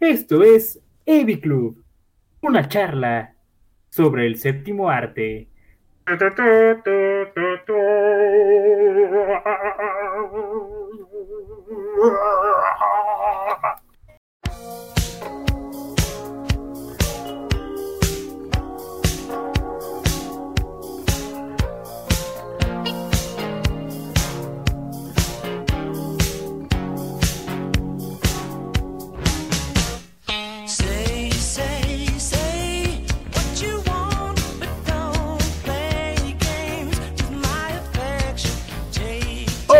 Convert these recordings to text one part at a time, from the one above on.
Esto es Evi Club, una charla sobre el séptimo arte.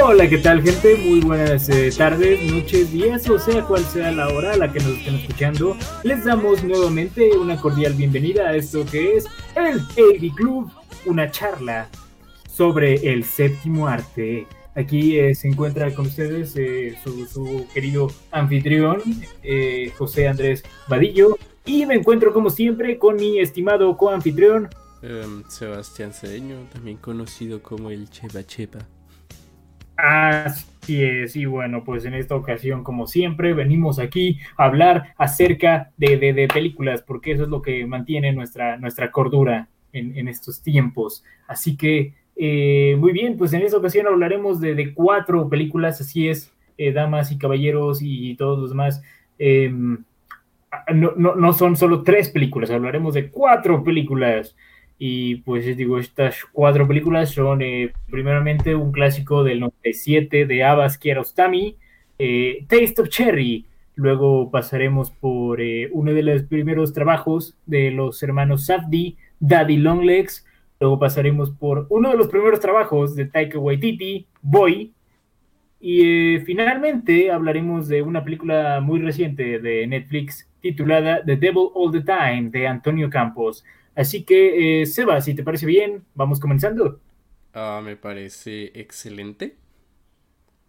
Hola, ¿qué tal gente? Muy buenas eh, tardes, noches, días, o sea cual sea la hora a la que nos estén escuchando. Les damos nuevamente una cordial bienvenida a esto que es el AV Club, una charla sobre el séptimo arte. Aquí eh, se encuentra con ustedes eh, su, su querido anfitrión, eh, José Andrés Vadillo, y me encuentro como siempre con mi estimado coanfitrión, Em, Sebastián Cedeño, también conocido como el Cheva Chepa. Así es, y bueno, pues en esta ocasión, como siempre, venimos aquí a hablar acerca de, de- de películas, porque eso es lo que mantiene nuestra, nuestra cordura en, en estos tiempos. Así que, eh, muy bien, pues en esta ocasión hablaremos de, cuatro películas, así es, eh, damas y caballeros y, todos los demás. Em, no, no- no son solo tres películas, hablaremos de cuatro películas. Y pues digo, estas cuatro películas son eh, primeramente un clásico del 97 de Abbas Kiarostami, eh, Taste of Cherry. Luego pasaremos por eh, uno de los primeros trabajos de los hermanos Safdie, Daddy Longlegs. Luego pasaremos por uno de los primeros trabajos de Taika Waititi, Boy. Y eh, finalmente hablaremos de una película muy reciente de Netflix titulada The Devil All the Time de Antonio Campos. Así que, eh, Seba, si te parece bien, vamos comenzando. Ah, me parece excelente.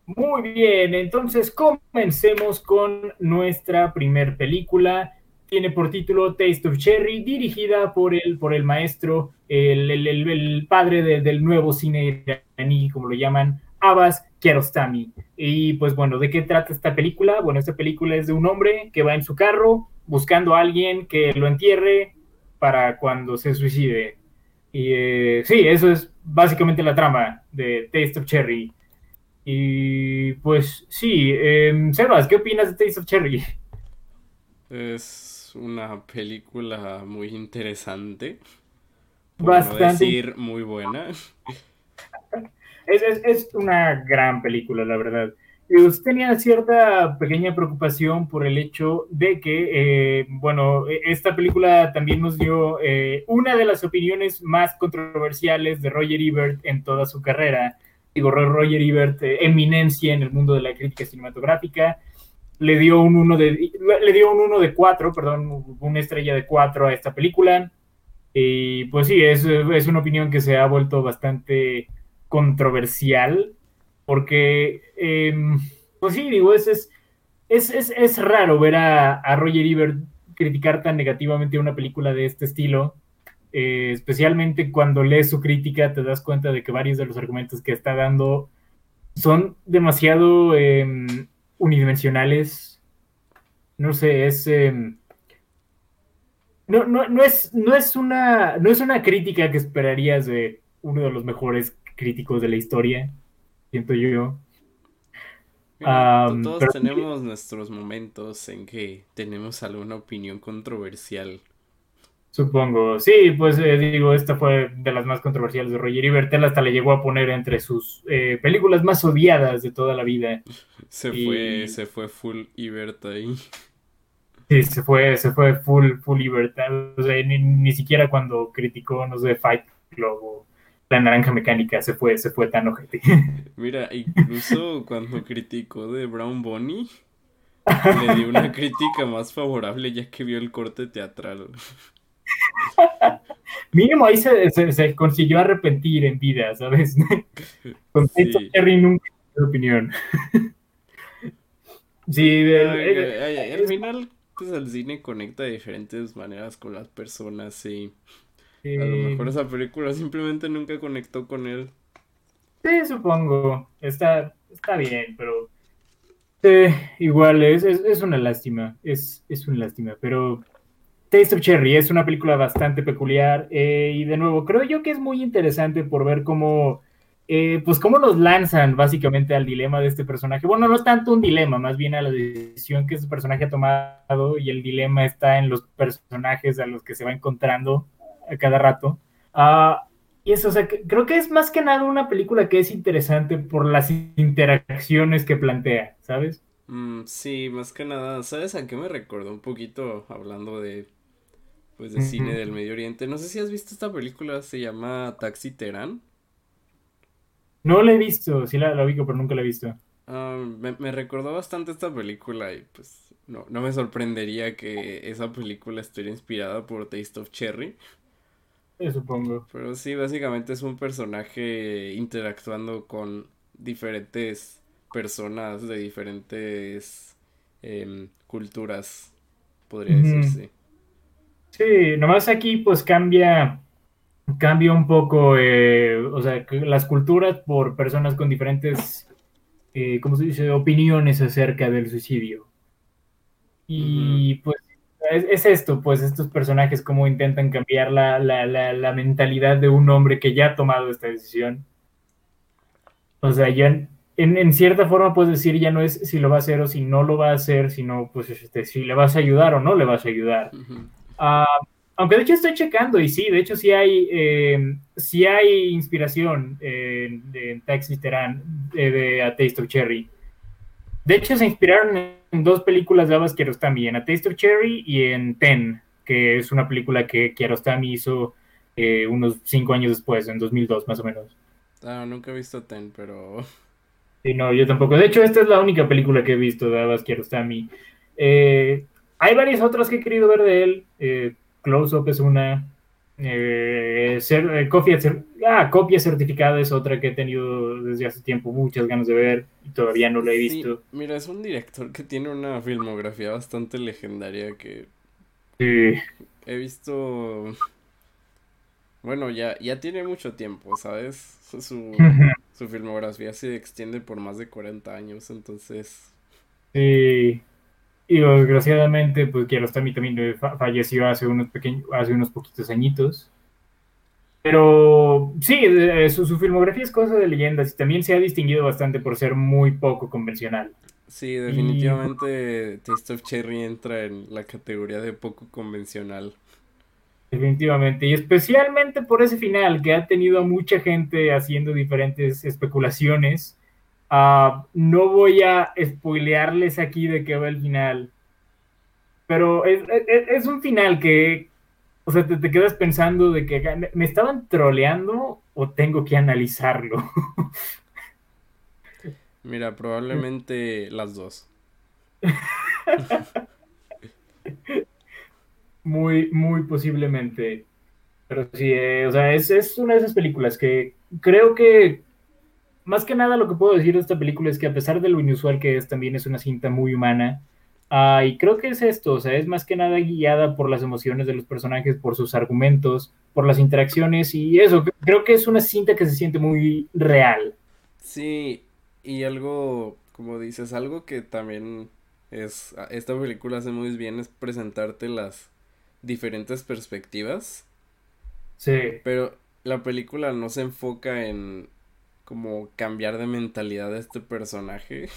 Muy bien, entonces comencemos con nuestra primer película. Tiene por título Taste of Cherry, dirigida por el, por el maestro, el, el- el- el padre de- del nuevo cine iraní, como lo llaman, Abbas Kiarostami. Y pues bueno, ¿de qué trata esta película? Bueno, esta película es de un hombre que va en su carro buscando a alguien que lo entierre para cuando se suicide. Y eh, sí, eso es básicamente la trama de Taste of Cherry. Y pues sí, em, Sebas, ¿qué opinas de Taste of Cherry? Es una película muy interesante. Por no Bastante. decir muy buena. Es, es- es una gran película, la verdad. Usted tenía cierta pequeña preocupación por el hecho de que, eh, bueno, e- esta película también nos dio eh, una de las opiniones más controversiales de Roger Ebert en toda su carrera. Digo, Ro- Roger Ebert, eh, eminencia en el mundo de la crítica cinematográfica, le dio un uno de, le dio un uno de cuatro, perdón, una estrella de cuatro a esta película. Y pues sí, es, es una opinión que se ha vuelto bastante controversial, porque, eh, pues sí, digo, es, es, es, es, raro ver a, a, Roger Ebert criticar tan negativamente una película de este estilo, eh, especialmente cuando lees su crítica te das cuenta de que varios de los argumentos que está dando son demasiado eh, unidimensionales. No sé, es... Eh, no, no, no, es, no, es una, no es una crítica que esperarías de uno de los mejores críticos de la historia, siento yo. Um, Todos pero... tenemos nuestros momentos en que tenemos alguna opinión controversial. Supongo, sí, pues eh, digo, esta fue de las más controversiales de Roger Ebert, hasta le llegó a poner entre sus eh, películas más odiadas de toda la vida. Se y... fue, se fue full Ebert ahí. Sí, se fue, se fue full, full Ebert, o sea, ni, ni siquiera cuando criticó, no sé, Fight Club o La Naranja Mecánica se fue, se fue tan ojete. Mira, incluso cuando criticó de Brown Bunny, le dio una crítica más favorable ya que vio el corte teatral. Mínimo ahí se, se, se, consiguió arrepentir en vida, ¿sabes? Con sí. Cherry nunca de opinión. sí, ay, ay, al final pues el cine conecta de diferentes maneras con las personas y a lo Eh, mejor esa película simplemente nunca conectó con él. Sí, supongo. Está, está bien, pero eh, igual es, es, es una lástima. Es, es una lástima. Pero Taste of Cherry es una película bastante peculiar. eh, y de nuevo, creo yo que es muy interesante por ver cómo, eh, pues cómo nos lanzan básicamente al dilema de este personaje. Bueno, no es tanto un dilema, más bien a la decisión que este personaje ha tomado. Y el dilema está en los personajes a los que se va encontrando a cada rato. Ah, y eso, o sea, que- creo que es más que nada una película que es interesante por las interacciones que plantea, ¿sabes? Mm, sí, más que nada, ¿sabes a qué me recordó un poquito hablando de, pues, de cine del Medio Oriente? No sé si has visto esta película, se llama Taxi Terán. No la he visto, sí la, la ubico, pero nunca la he visto. Ah, me, me recordó bastante esta película y pues no, no me sorprendería que esa película estuviera inspirada por Taste of Cherry. Supongo. Pero sí, básicamente es un personaje interactuando con diferentes personas de diferentes em, culturas, podría Ujú. decirse. Sí, nomás aquí pues cambia, cambia un poco, eh, o sea, las culturas por personas con diferentes, eh, ¿cómo se dice?, opiniones acerca del suicidio. Y pues es, es esto, pues estos personajes cómo intentan cambiar la, la, la, la mentalidad de un hombre que ya ha tomado esta decisión. O sea, ya en, en cierta forma puedes decir ya no es si lo va a hacer o si no lo va a hacer, sino pues este, si le vas a ayudar o no le vas a ayudar. Ujú. Ah, aunque de hecho estoy checando y sí, de hecho sí hay, eh, sí hay inspiración en, en Taxi Terán de, de A Taste of Cherry. De hecho se inspiraron en dos películas de Abbas Kiarostami, en A Taste of Cherry y en Ten, que es una película que Kiarostami hizo eh, unos cinco años después, en 2002 más o menos. Ah, nunca he visto Ten, pero Sí, no, yo tampoco. De hecho, esta es la única película que he visto de Abbas Kiarostami. Eh, hay varias otras que he querido ver de él. Eh, Close Up es una. Eh, cer- eh, copia, cer- ah, copia certificada es otra que he tenido desde hace tiempo muchas ganas de ver y todavía no la he sí, visto. mira, es un director que tiene una filmografía bastante legendaria que Sí, he visto, bueno, ya, ya tiene mucho tiempo, ¿sabes? Su, su, su filmografía se extiende por más de 40 años, entonces, sí. Y desgraciadamente, pues Kiarostami también fa- falleció hace unos pequeños, hace unos poquitos añitos. Pero sí, eh, su, su filmografía es cosa de leyendas y también se ha distinguido bastante por ser muy poco convencional. sí, definitivamente Taste of Cherry entra en la categoría de poco convencional. Definitivamente. Y especialmente por ese final que ha tenido a mucha gente haciendo diferentes especulaciones. Ah, no voy a spoilearles aquí de qué va el final. Pero es, es- es un final que, o sea, te, te quedas pensando de que ¿me- me estaban troleando o tengo que analizarlo. Mira, probablemente las dos. Muy, muy posiblemente. Pero sí, eh, o sea, es, es una de esas películas que creo que, más que nada, lo que puedo decir de esta película es que a pesar de lo inusual que es, también es una cinta muy humana. Ah, y creo que es esto, o sea, es más que nada guiada por las emociones de los personajes, por sus argumentos, por las interacciones y eso. Creo que es una cinta que se siente muy real. Sí, y algo, como dices, algo que también es, a- esta película hace muy bien es presentarte las diferentes perspectivas, Sí, pero la película no se enfoca en como cambiar de mentalidad a este personaje,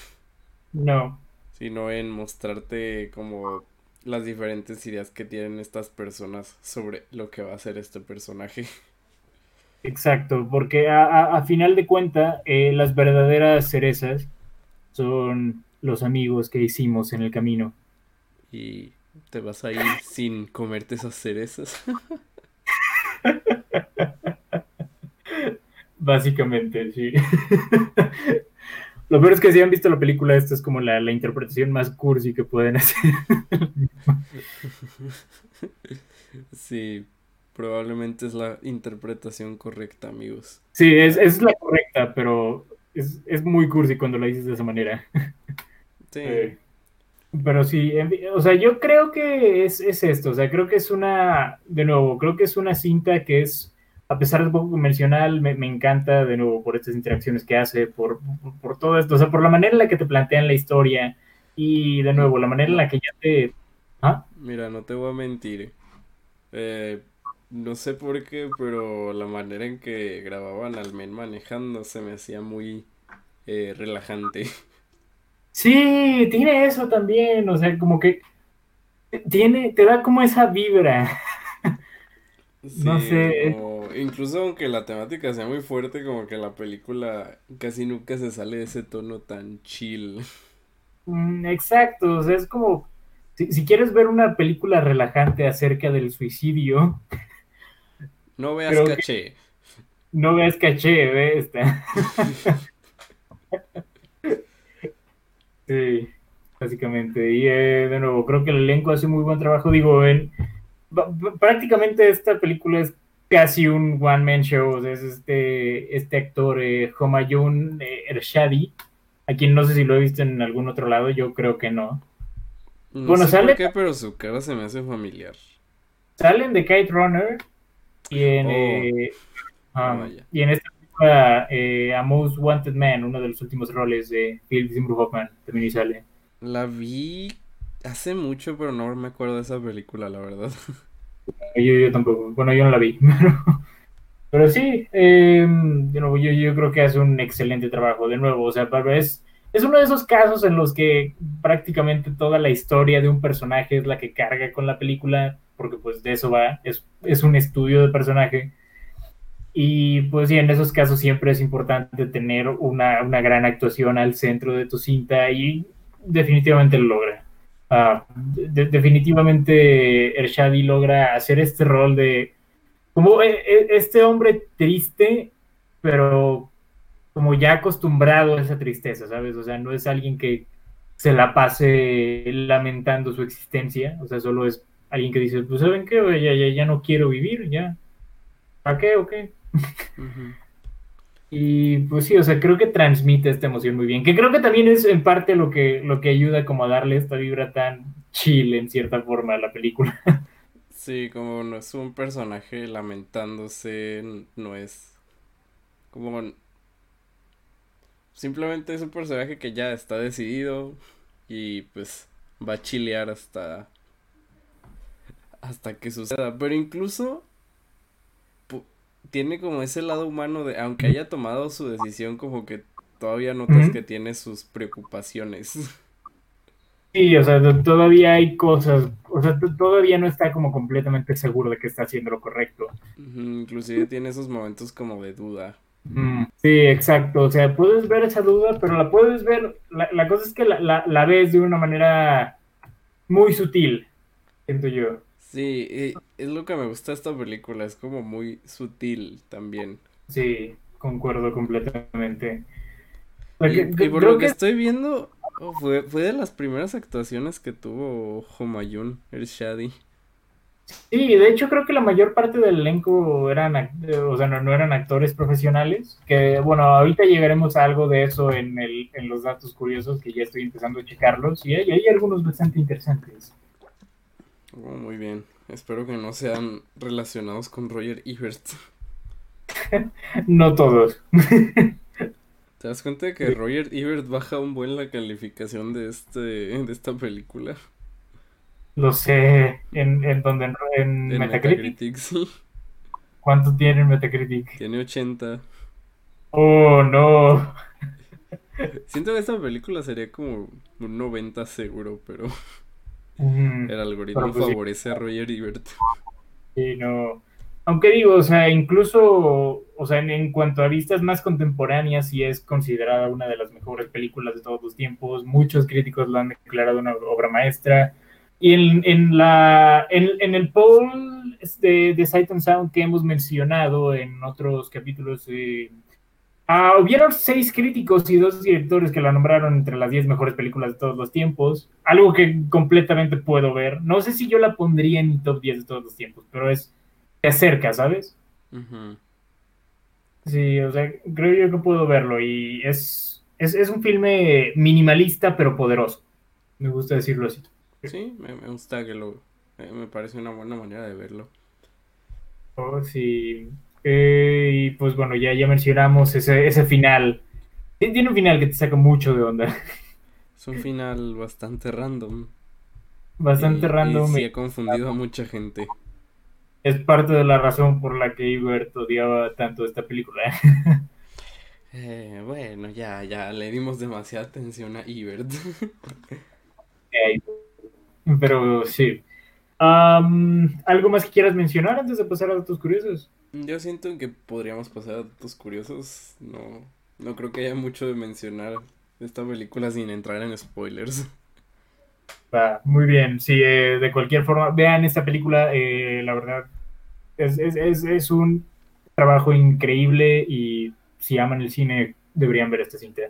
no. sino en mostrarte como las diferentes ideas que tienen estas personas sobre lo que va a ser este personaje. Exacto, porque a, a- a final de cuenta, eh, las verdaderas cerezas son los amigos que hicimos en el camino. Y te vas a ir sin comerte esas cerezas. Básicamente, sí. Lo peor es que si han visto la película, esta es como la, la interpretación más cursi que pueden hacer. Sí, probablemente es la interpretación correcta, amigos. Sí, es, es la correcta, pero es, es muy cursi cuando la dices de esa manera. Sí, Eh, Pero sí, o sea, yo creo que es, es esto, o sea, creo que es una, de nuevo, creo que es una cinta que es, a pesar de poco convencional, me, me encanta, de nuevo, por estas interacciones que hace, por, por, por todo esto, o sea, por la manera en la que te plantean la historia y, de nuevo, la manera en la que ya te... ¿Ah? Mira, no te voy a mentir. Eh, no sé por qué, pero la manera en que grababan al men manejando se me hacía muy eh, relajante. Sí, tiene eso también, o sea, como que tiene, te da como esa vibra. No sé. incluso aunque la temática sea muy fuerte, como que la película casi nunca se sale de ese tono tan chill. Mm, Exacto, o sea, es como, si, si quieres ver una película relajante acerca del suicidio, No veas caché. no veas caché, ve esta. Sí, básicamente. Y eh, de nuevo, creo que el elenco hace muy buen trabajo. Digo, en, prácticamente esta película es casi un one-man show. o sea, es este, este actor, eh, Homayun eh, Ershadi, a quien no sé si lo he visto en algún otro lado, yo creo que no. No Bueno, sé sale- por qué, pero su cara se me hace familiar. Salen de Kite Runner y en, Oh. eh, Ah, um, vaya. y en esta película eh, A Most Wanted Man, uno de los últimos roles de Philip Seymour Hoffman, también sale. La vi hace mucho, pero no me acuerdo de esa película, la verdad. Yo, yo tampoco, bueno, yo no la vi, pero, pero sí, nuevo, yo, yo creo que hace un excelente trabajo, de nuevo, o sea, es, es uno de esos casos en los que prácticamente toda la historia de un personaje es la que carga con la película, porque pues de eso va, es, es un estudio de personaje. Y pues sí, en esos casos siempre es importante tener una, una gran actuación al centro de tu cinta y definitivamente lo logra. Ah, de- definitivamente Ershadi logra hacer este rol de como eh, eh, este hombre triste, pero como ya acostumbrado a esa tristeza, ¿sabes? O sea, no es alguien que se la pase lamentando su existencia, o sea, solo es alguien que dice, pues ¿saben qué? Ya, ya, ya no quiero vivir, ya. ¿Para qué o qué? Y pues sí, o sea, creo que transmite esta emoción muy bien, que creo que también es en parte lo que, lo que ayuda como a darle esta vibra tan chill en cierta forma a la película. Sí, como no es un personaje lamentándose, no es como simplemente es un personaje que ya está decidido y pues va a chilear hasta hasta que suceda, pero incluso tiene como ese lado humano de aunque haya tomado su decisión como que todavía notas que tiene sus preocupaciones. Sí, o sea, todavía hay cosas, o sea, todavía no está como completamente seguro de que está haciendo lo correcto. Inclusive tiene esos momentos como de duda. Mm, Sí, exacto. O sea, puedes ver esa duda, pero la puedes ver. La, la cosa es que la, la- la ves de una manera muy sutil, siento yo. Sí, es lo que me gusta de esta película, es como muy sutil también. Sí, concuerdo completamente. Y, por creo lo que que estoy viendo, oh, fue, fue de las primeras actuaciones que tuvo Homayun Ershadi. sí, de hecho creo que la mayor parte del elenco eran, eh, o sea, no, no eran actores profesionales. Que bueno, ahorita llegaremos a algo de eso en el, en los datos curiosos que ya estoy empezando a checarlos y hay, hay algunos bastante interesantes. Oh, muy bien. Espero que no sean relacionados con Roger Ebert. No todos. ¿Te das cuenta de que Roger Ebert baja un buen la calificación de este, de esta película? Lo sé, en, en donde en, en En Metacritic. Metacritic, sí. ¿Cuánto tiene en Metacritic? Tiene 80. Oh, no. Siento que esta película sería como un 90 seguro, pero Mm, el algoritmo pues favorece a Roger Ebert. sí, no. Aunque digo, o sea, incluso, o sea, en, en cuanto a vistas más contemporáneas, sí es considerada una de las mejores películas de todos los tiempos. Muchos críticos lo han declarado una obra maestra. Y en, en la, en, en el poll este, de Sight and Sound que hemos mencionado en otros capítulos, eh, ah, hubieron seis críticos y dos directores que la nombraron entre las diez mejores películas de todos los tiempos. Algo que completamente puedo ver. No sé si yo la pondría en mi top 10 de todos los tiempos, pero es te acerca, ¿sabes? Sí, o sea, creo yo que puedo verlo y es, es, es un filme minimalista pero poderoso. Me gusta decirlo así. Sí, me, me gusta que lo... me parece una buena manera de verlo. Oh, sí. Eh, y pues bueno, ya, ya mencionamos ese, ese final. Tien- Tiene un final que te saca mucho de onda. Es un final bastante random. Bastante y- random. Y sí ha confundido a mucha gente. Es parte de la razón por la que Ebert odiaba tanto esta película. Eh, bueno, ya, ya, le dimos demasiada atención a Ebert. Eh, Pero sí. ¿algo más que quieras mencionar antes de pasar a datos curiosos? Yo siento que podríamos pasar a datos curiosos. No, no creo que haya mucho de mencionar esta película sin entrar en spoilers. Va, muy bien, sí, eh, de cualquier forma, vean esta película, eh, la verdad, es, es, es, es un trabajo increíble y si aman el cine deberían ver esta cinta.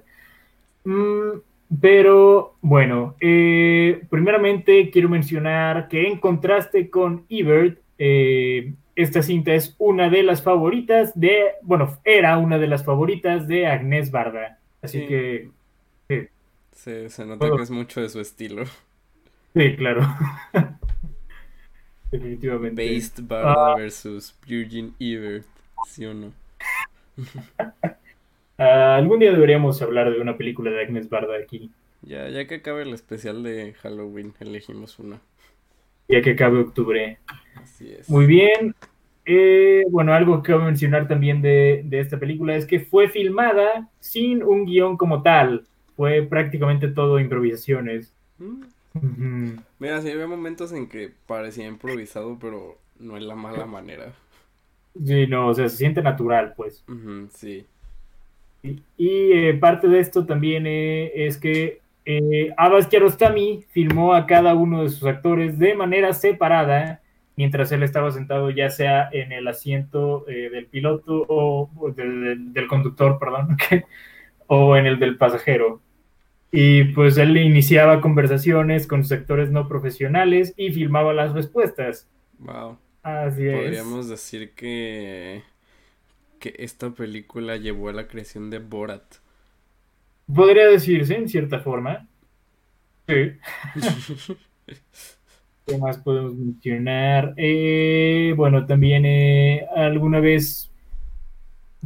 Mm, pero bueno, eh, primeramente quiero mencionar que en contraste con Ebert, esta cinta es una de las favoritas de, bueno, era una de las favoritas de Agnès Barda. Así Sí. que, sí, Se, se nota que es mucho de su estilo. sí, claro. Definitivamente. Based Barda Ah. versus Virgin Ebert. ¿Sí o no? Ah, algún día deberíamos hablar de una película de Agnes Barda aquí, Ya, ya que acabe el especial de Halloween, elegimos una. Ya que acabe octubre. Así es. Muy bien. Eh, bueno, algo que quiero mencionar también de, de esta película es que fue filmada sin un guion como tal. Fue prácticamente todo improvisaciones. Mm. Mira, sí había momentos en que parecía improvisado, pero no en la mala manera. Sí, no, o sea, se siente natural, pues. Sí. Y, y, eh, parte de esto también eh, es que eh, Abbas Kiarostami filmó a cada uno de sus actores de manera separada mientras él estaba sentado ya sea en el asiento eh, del piloto o, o del, del- del conductor, perdón, o en el del pasajero. Y pues él iniciaba conversaciones con sus actores no profesionales y filmaba las respuestas. Wow. Así es. Podríamos decir que que esta película llevó a la creación de Borat. Podría decirse, en cierta forma. Sí. ¿Qué más podemos mencionar? Eh, bueno, también eh, alguna vez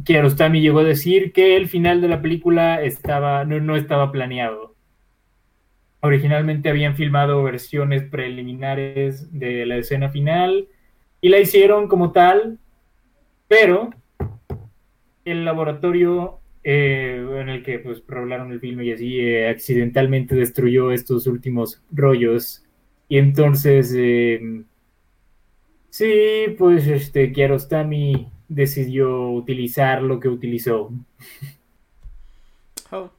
Kiarostami llegó a decir que el final de la película estaba, no, no estaba planeado. Originalmente habían filmado versiones preliminares de la escena final y la hicieron como tal, pero el laboratorio eh, en el que pues probaron el filme y así eh, accidentalmente destruyó estos últimos rollos y entonces eh, sí pues este Kiarostami decidió utilizar lo que utilizó Oh.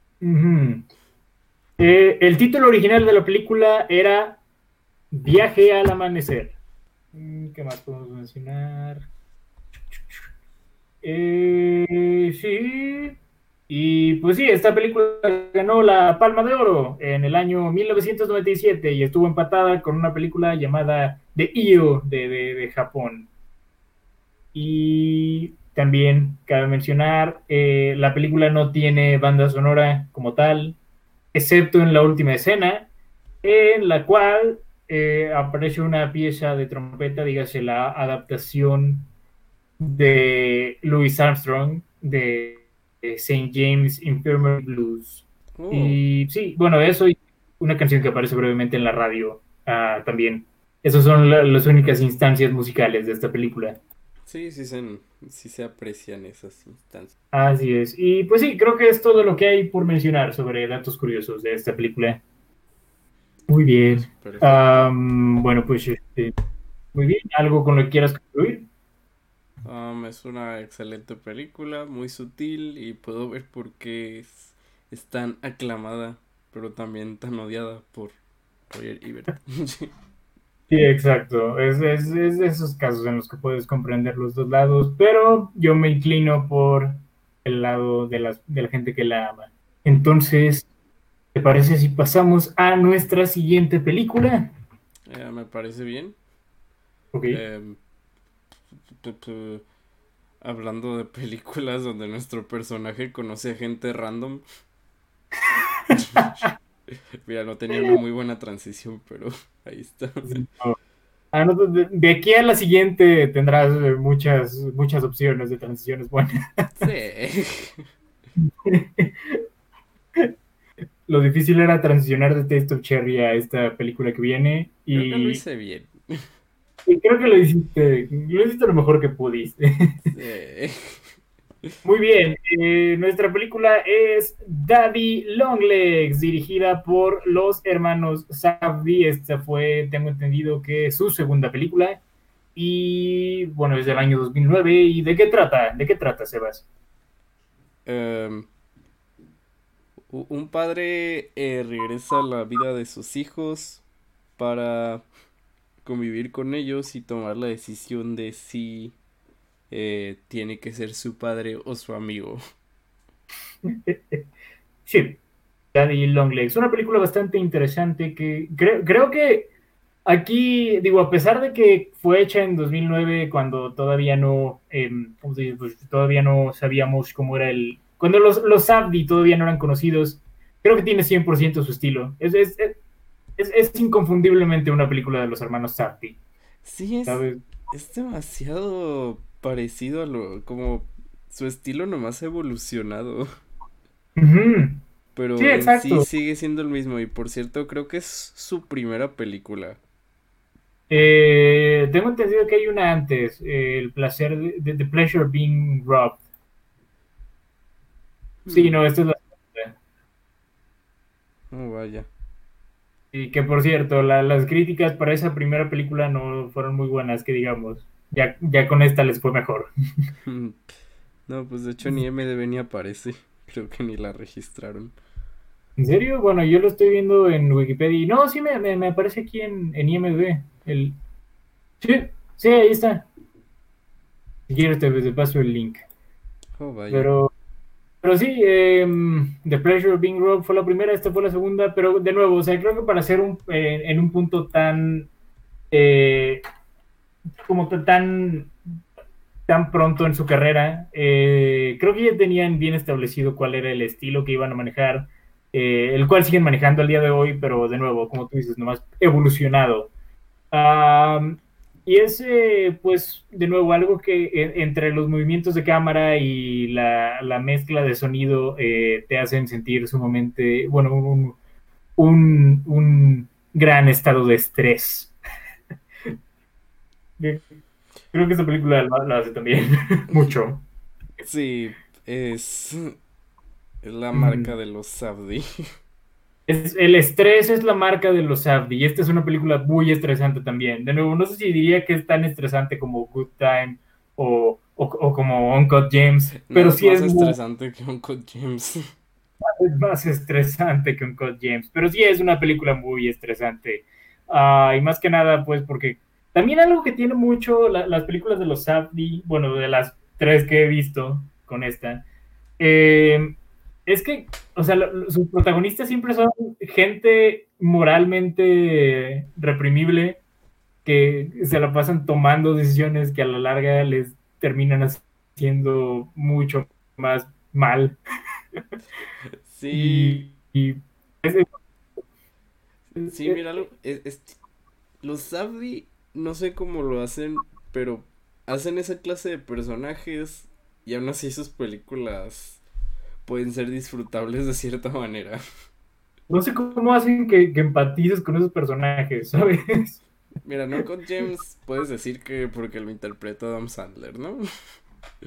Eh, el título original de la película era Viaje al amanecer. Mm, ¿Qué más podemos mencionar? Sí. Y pues sí, esta película ganó la Palma de Oro en el año 1997 y estuvo empatada con una película llamada The Io de, de- Japón. Y también cabe mencionar, eh, la película no tiene banda sonora como tal, excepto en la última escena, en la cual eh, aparece una pieza de trompeta, dígase la adaptación de Louis Armstrong de St. James Infirmary Blues. oh, Y sí, bueno, eso y una canción que aparece brevemente en la radio ah, también. Esas son la- las únicas instancias musicales de esta película. sí, sí se, sí se aprecian esas instancias. Así es. Y pues sí, creo que es todo lo que hay por mencionar sobre datos curiosos de esta película. Muy bien. Bueno, pues este, muy bien. ¿Algo con lo que quieras concluir? Um, es una excelente película, muy sutil y puedo ver por qué es, es tan aclamada, pero también tan odiada por Roger Ebert. Sí, exacto. Es, es, es de esos casos en los que puedes comprender los dos lados, pero yo me inclino por el lado de, las, de la gente que la ama. Entonces, ¿te parece si pasamos a nuestra siguiente película? Eh, me parece bien. Ok. Em, hablando de películas donde nuestro personaje conoce a gente random. Mira, no tenía una muy buena transición, pero ahí está. Ah, de, aquí a la siguiente tendrás eh, muchas, muchas opciones de transiciones buenas. Sí. Lo difícil era transicionar de Taste of Cherry a esta película que viene Creo que lo y, hice bien. Y creo que lo hiciste, lo hiciste lo mejor que pudiste. Sí. Muy bien, eh, nuestra película es Daddy Longlegs, dirigida por los hermanos Safdie. Esta fue, tengo entendido que su segunda película. Y bueno, es del año 2009. ¿Y de qué trata? ¿De qué trata, Sebas? Em, un padre eh, regresa a la vida de sus hijos para convivir con ellos y tomar la decisión de si eh, tiene que ser su padre o su amigo. Sí, Daddy Longlegs. Una película bastante interesante que creo, creo que aquí, digo, a pesar de que fue hecha en 2009, cuando todavía no, em. Pues todavía no sabíamos cómo era el... Cuando los, los Safdie todavía no eran conocidos, creo que tiene 100% su estilo. Es, es, es, es inconfundiblemente una película de los hermanos Safdie, Sí, es, ¿sabes? es demasiado parecido a lo, como su estilo nomás ha evolucionado, pero Sí, en sí sigue siendo el mismo y por cierto creo que es su primera película. Eh, tengo entendido que hay una antes, eh, el placer de, The Pleasure Being Robbed. Sí, Hmm, no, esta es la segunda. Oh, vaya. Y que por cierto, la- las críticas para esa primera película no fueron muy buenas, que digamos. Ya, ya con esta les fue mejor. No, pues de hecho ni MDB ni aparece. Creo que ni la registraron. ¿En serio? Bueno, yo lo estoy viendo en Wikipedia. y No, sí me, me- me aparece aquí en, en IMDb. El... Sí, sí, ahí está. Si quieres te, te paso el link. Oh, vaya. Pero, pero sí, em, The Pleasure of Being Robbed fue la primera, esta fue la segunda, pero de nuevo, o sea, creo que para ser un, eh, en un punto tan, eh, como tan, tan pronto en su carrera, eh, creo que ya tenían bien establecido cuál era el estilo que iban a manejar, eh, el cual siguen manejando al día de hoy, pero de nuevo, como tú dices, nomás evolucionado. Y es, eh, pues, de nuevo, algo que eh, entre los movimientos de cámara y la, la mezcla de sonido eh, te hacen sentir sumamente, bueno, un, un, un gran estado de estrés. Creo que esta película lo hace también mucho. Sí, es, la Mm. marca de los Sabdi. Es, el estrés es la marca de los Safdie y esta es una película muy estresante también. De nuevo, no sé si diría que es tan estresante como Good Time o, o, o como Uncut James, No pero es sí más es muy- estresante que Uncle James. es más estresante que Uncut James, pero sí es una película muy estresante. Ah, y más que nada, pues porque también algo que tiene mucho la- las películas de los Safdie, bueno, de las tres que he visto con esta, eh, es que, o sea, lo- sus protagonistas siempre son gente moralmente reprimible que se la pasan tomando decisiones que a la larga les terminan haciendo mucho más mal. Sí, Y, y es- es- sí, es- los Sabdi, no sé cómo lo hacen, pero hacen esa clase de personajes y aún así sus películas pueden ser disfrutables de cierta manera. no sé cómo hacen que, que empatices con esos personajes, ¿sabes? Mira, no con James puedes decir que porque lo interpreta Adam Sandler, ¿no?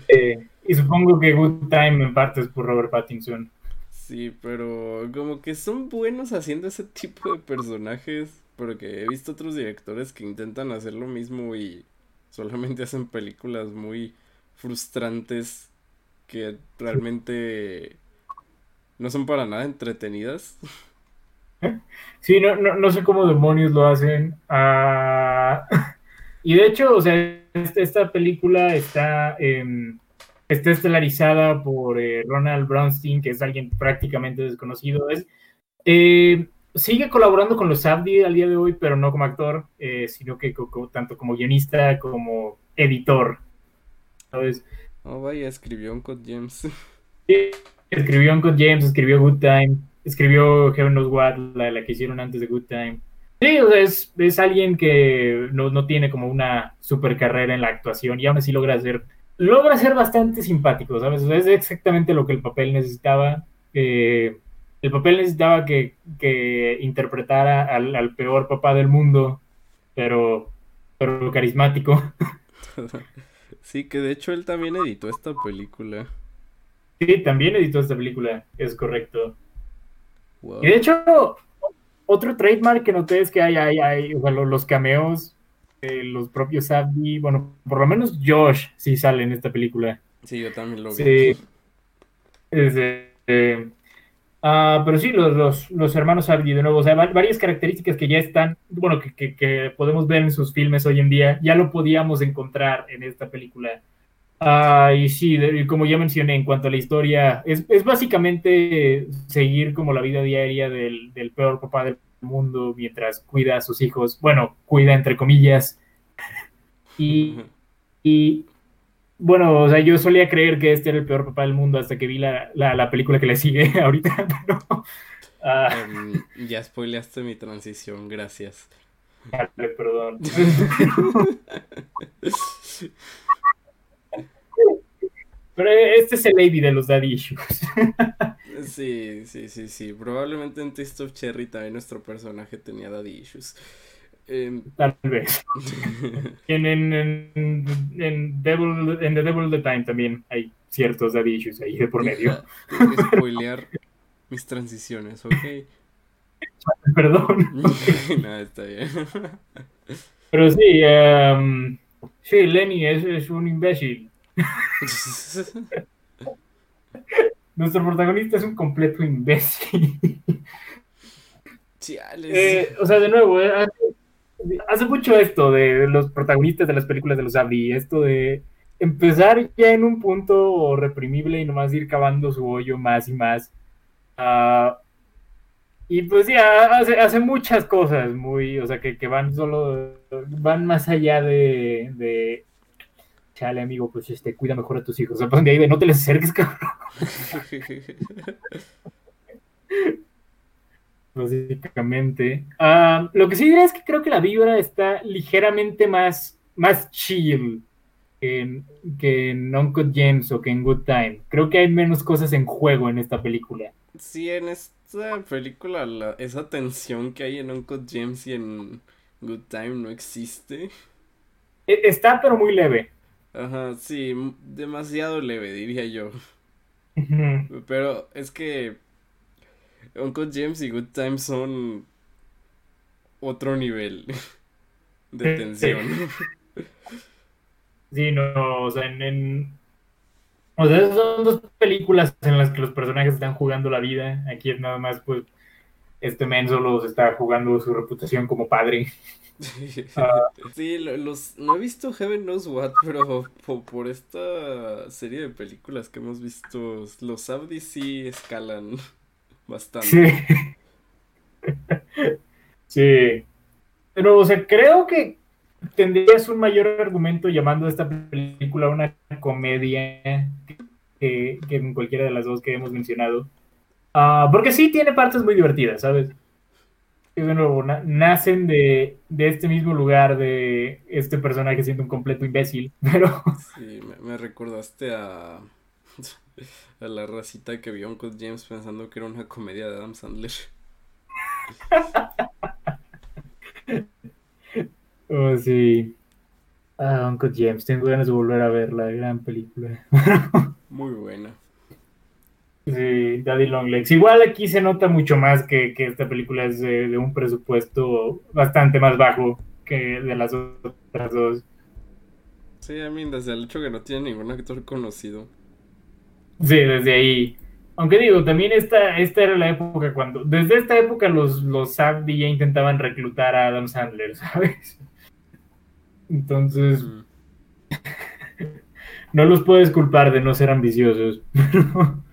Eh, y supongo que Good Time en parte es por Robert Pattinson. Sí, pero como que son buenos haciendo ese tipo de personajes, porque he visto otros directores que intentan hacer lo mismo y solamente hacen películas muy frustrantes que realmente no son para nada entretenidas. Sí, no, no, no sé cómo demonios lo hacen. Ah, y de hecho, o sea, esta, esta película está, em, está estelarizada por eh, Ronald Brownstein, que es alguien prácticamente desconocido. Es, eh, sigue colaborando con los Safdie al día de hoy, pero no como actor, eh, sino que tanto como guionista como editor. ¿Sabes? Oh, vaya, escribió Uncut James. Escribió Uncle James, escribió Good Time. escribió Heaven Knows What, la, la que hicieron antes de Good Time. Sí, o sea, es, es alguien que no, no tiene como una super carrera en la actuación y aún así logra ser, logra ser bastante simpático, ¿sabes? O sea, es exactamente lo que el papel necesitaba. Eh, el papel necesitaba que, que interpretara al, al peor papá del mundo, pero, pero carismático. Sí, que de hecho él también editó esta película. Sí, también editó esta película, es correcto. Wow. Y de hecho, otro trademark que noté es que hay, hay, hay o sea, lo- los cameos de los propios Abdi, bueno, por lo menos Josh sí sale en esta película. Sí, yo también lo vi. Sí. Este, eh, ah, pero sí, los, los, los hermanos Abdi, de nuevo, o sea, va- varias características que ya están, bueno, que, que, que podemos ver en sus filmes hoy en día, ya lo podíamos encontrar en esta película. Ah, y sí, de- como ya mencioné, en cuanto a la historia, es, es básicamente seguir como la vida diaria del, del peor papá del mundo mientras cuida a sus hijos, bueno, cuida entre comillas. Y, y bueno, o sea, yo solía creer que este era el peor papá del mundo hasta que vi la, la, la película que le sigue ahorita, pero... ah, Em, ya spoileaste mi transición, gracias. Dale, perdón. Pero este es el lady de los daddy issues. Sí, sí, sí, sí. Probablemente en Taste of Cherry también nuestro personaje tenía daddy issues. Em, Tal vez. En, en, en, en Devil, en The Devil the Time también hay ciertos daddy issues ahí de por medio. deja de spoilear mis transiciones, ¿ok? Perdón. Nada, está bien. Pero sí, em, sí, Lenny es, es un imbécil. Nuestro protagonista es un completo imbécil. Eh, o sea, de nuevo, eh, hace, hace mucho esto de los protagonistas de las películas de los Abdi, esto de empezar ya en un punto reprimible y nomás ir cavando su hoyo más y más. Ah, y pues ya hace, muchas cosas muy, o sea, que, que van solo, van más allá de, de chale amigo, pues este, cuida mejor a tus hijos. O sea, pues de ahí de no te les acerques, cabrón. básicamente. Ah, lo que sí diré es que creo que la vibra está ligeramente más, más chill que en, que en Uncut James o que en Good Time. Creo que hay menos cosas en juego en esta película. Sí, en esta película la- esa tensión que hay en Uncle James y en Good Time no existe. E- Está, pero muy leve. Ajá, sí, demasiado leve, diría yo. Pero es que Uncle James y Good Time son otro nivel de tensión. Sí, no, o sea, en, en- o sea, esas son dos películas en las que los personajes están jugando la vida. Aquí es nada más, pues, este men solo se está jugando su reputación como padre. Ah. Sí, lo- los no he visto Heaven Knows What, pero po- por, esta serie de películas que hemos visto, los Abdi sí escalan bastante. Sí. Sí. Pero, o sea, creo que tendrías un mayor argumento llamando a esta película una comedia que, que en cualquiera de las dos que hemos mencionado. Ah, porque sí tiene partes muy divertidas, ¿sabes? Y de nuevo, na- nacen de, de este mismo lugar de este personaje siendo un completo imbécil, pero Sí, me, me recordaste a, a la racita que vio Uncle James pensando que era una comedia de Adam Sandler. oh, sí. Ah, Uncle James, tengo ganas de volver a ver la gran película. Muy buena. Sí, Daddy Longlegs. Igual aquí se nota mucho más que, que esta película es de, de un presupuesto bastante más bajo que de las otras dos. Sí, a mí desde el hecho que no tiene ningún actor conocido. Sí, desde ahí. Aunque digo, también esta, esta era la época cuando, desde esta época los, los Abdi ya intentaban reclutar a Adam Sandler, ¿sabes? Entonces, Mm. no los puedes culpar de no ser ambiciosos.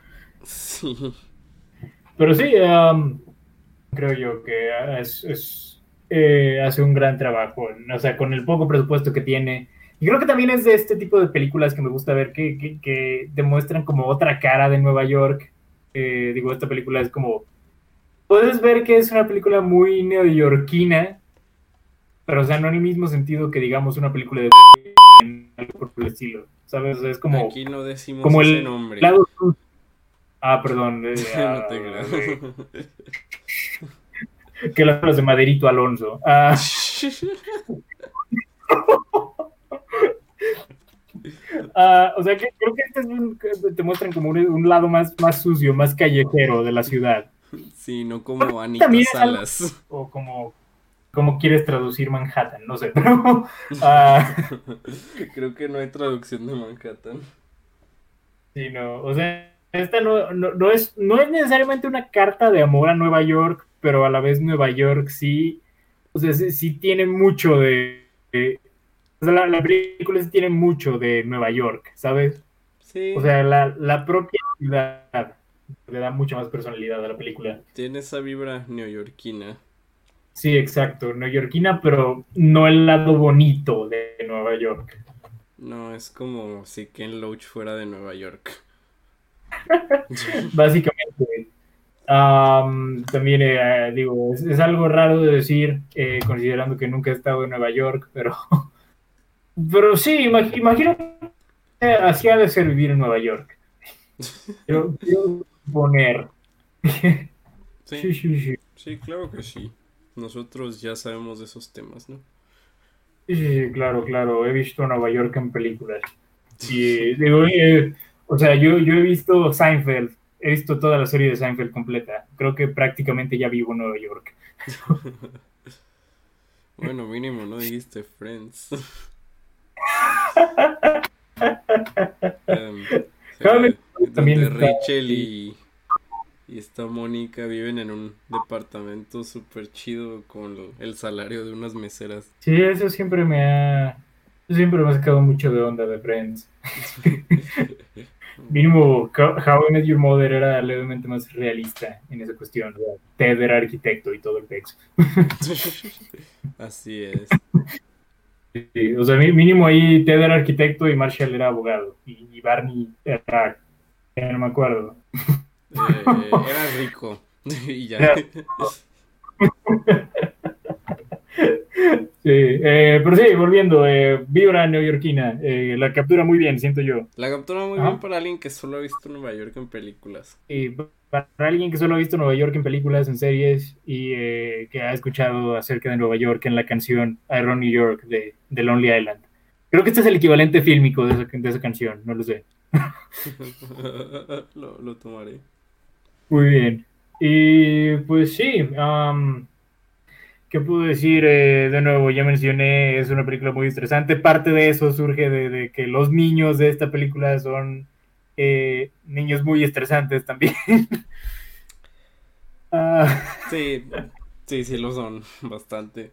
Sí. Pero sí, um, creo yo que es, es, eh, hace un gran trabajo, o sea, con el poco presupuesto que tiene. Y creo que también es de este tipo de películas que me gusta ver que, que, que demuestran como otra cara de Nueva York. Eh, digo, esta película es como puedes ver que es una película muy neoyorquina, pero o sea, no en el mismo sentido que digamos una película de algo por el estilo, ¿sabes? O sea, es como, Aquí no decimos como ese el nombre. lado. Ah, perdón. eh, no ah, te que obras de Maderito Alonso. Ah, ah, o sea, que creo que este es un, te muestran como un, un lado más, más sucio, más callejero de la ciudad. Sí, no como Anita algo- Salas. O como, como quieres traducir Manhattan, no sé, pero... ah, Creo que no hay traducción de Manhattan. Sí, no, o sea, esta no, no, no es, no es necesariamente una carta de amor a Nueva York, pero a la vez Nueva York sí, o sea, sí, sí tiene mucho de, la, la película tiene mucho de Nueva York, ¿sabes? Sí, O sea, la, la propia ciudad le da mucha más personalidad a la película. tiene esa vibra neoyorquina. Sí, exacto, neoyorquina, pero no el lado bonito de Nueva York. No, es como si Ken Loach fuera de Nueva York. Básicamente, am, también eh, digo, es, es algo raro de decir, eh, considerando que nunca he estado en Nueva York, pero, pero sí, imag- imagino que así ha de ser vivir en Nueva York. Quiero, quiero poner. Sí, Sí, sí, sí. sí, claro que sí. Nosotros ya sabemos de esos temas, ¿no? Sí, sí, sí, claro, claro. He visto Nueva York en películas. Y digo, eh, o sea, yo, yo he visto Seinfeld, he visto toda la serie de Seinfeld completa. Creo que prácticamente ya vivo en Nueva York. Bueno, mínimo, ¿no? Dijiste Friends. Em, donde también está- Rachel y, y esta Mónica viven en un departamento súper chido con el salario de unas meseras. Sí, eso siempre me ha. Siempre me ha sacado mucho de onda de Friends. Mínimo, How I Met Your Mother era levemente más realista en esa cuestión. Ted era arquitecto y todo el pex. Así es. Sí, o sea, mí- mínimo ahí Ted era arquitecto y Marshall era abogado. Y, y Barney era. ya no me acuerdo. Eh, era rico. Y ya. Sí, eh, pero sí, volviendo, eh, vibra neoyorquina, eh, la captura muy bien, siento yo. La captura muy Ajá. bien para alguien que solo ha visto Nueva York en películas. Y para alguien que solo ha visto Nueva York en películas, en series y eh, que ha escuchado acerca de Nueva York en la canción I Run New York de, de Lonely Island. Creo que este es el equivalente fílmico de esa, de esa canción, no lo sé. lo, lo tomaré. Muy bien. Y pues sí, ¿qué puedo decir? Eh, de nuevo, ya mencioné, es una película muy estresante. Parte de eso surge de, de que los niños de esta película son eh, niños muy estresantes también. Ah, Sí, sí, sí lo son, bastante.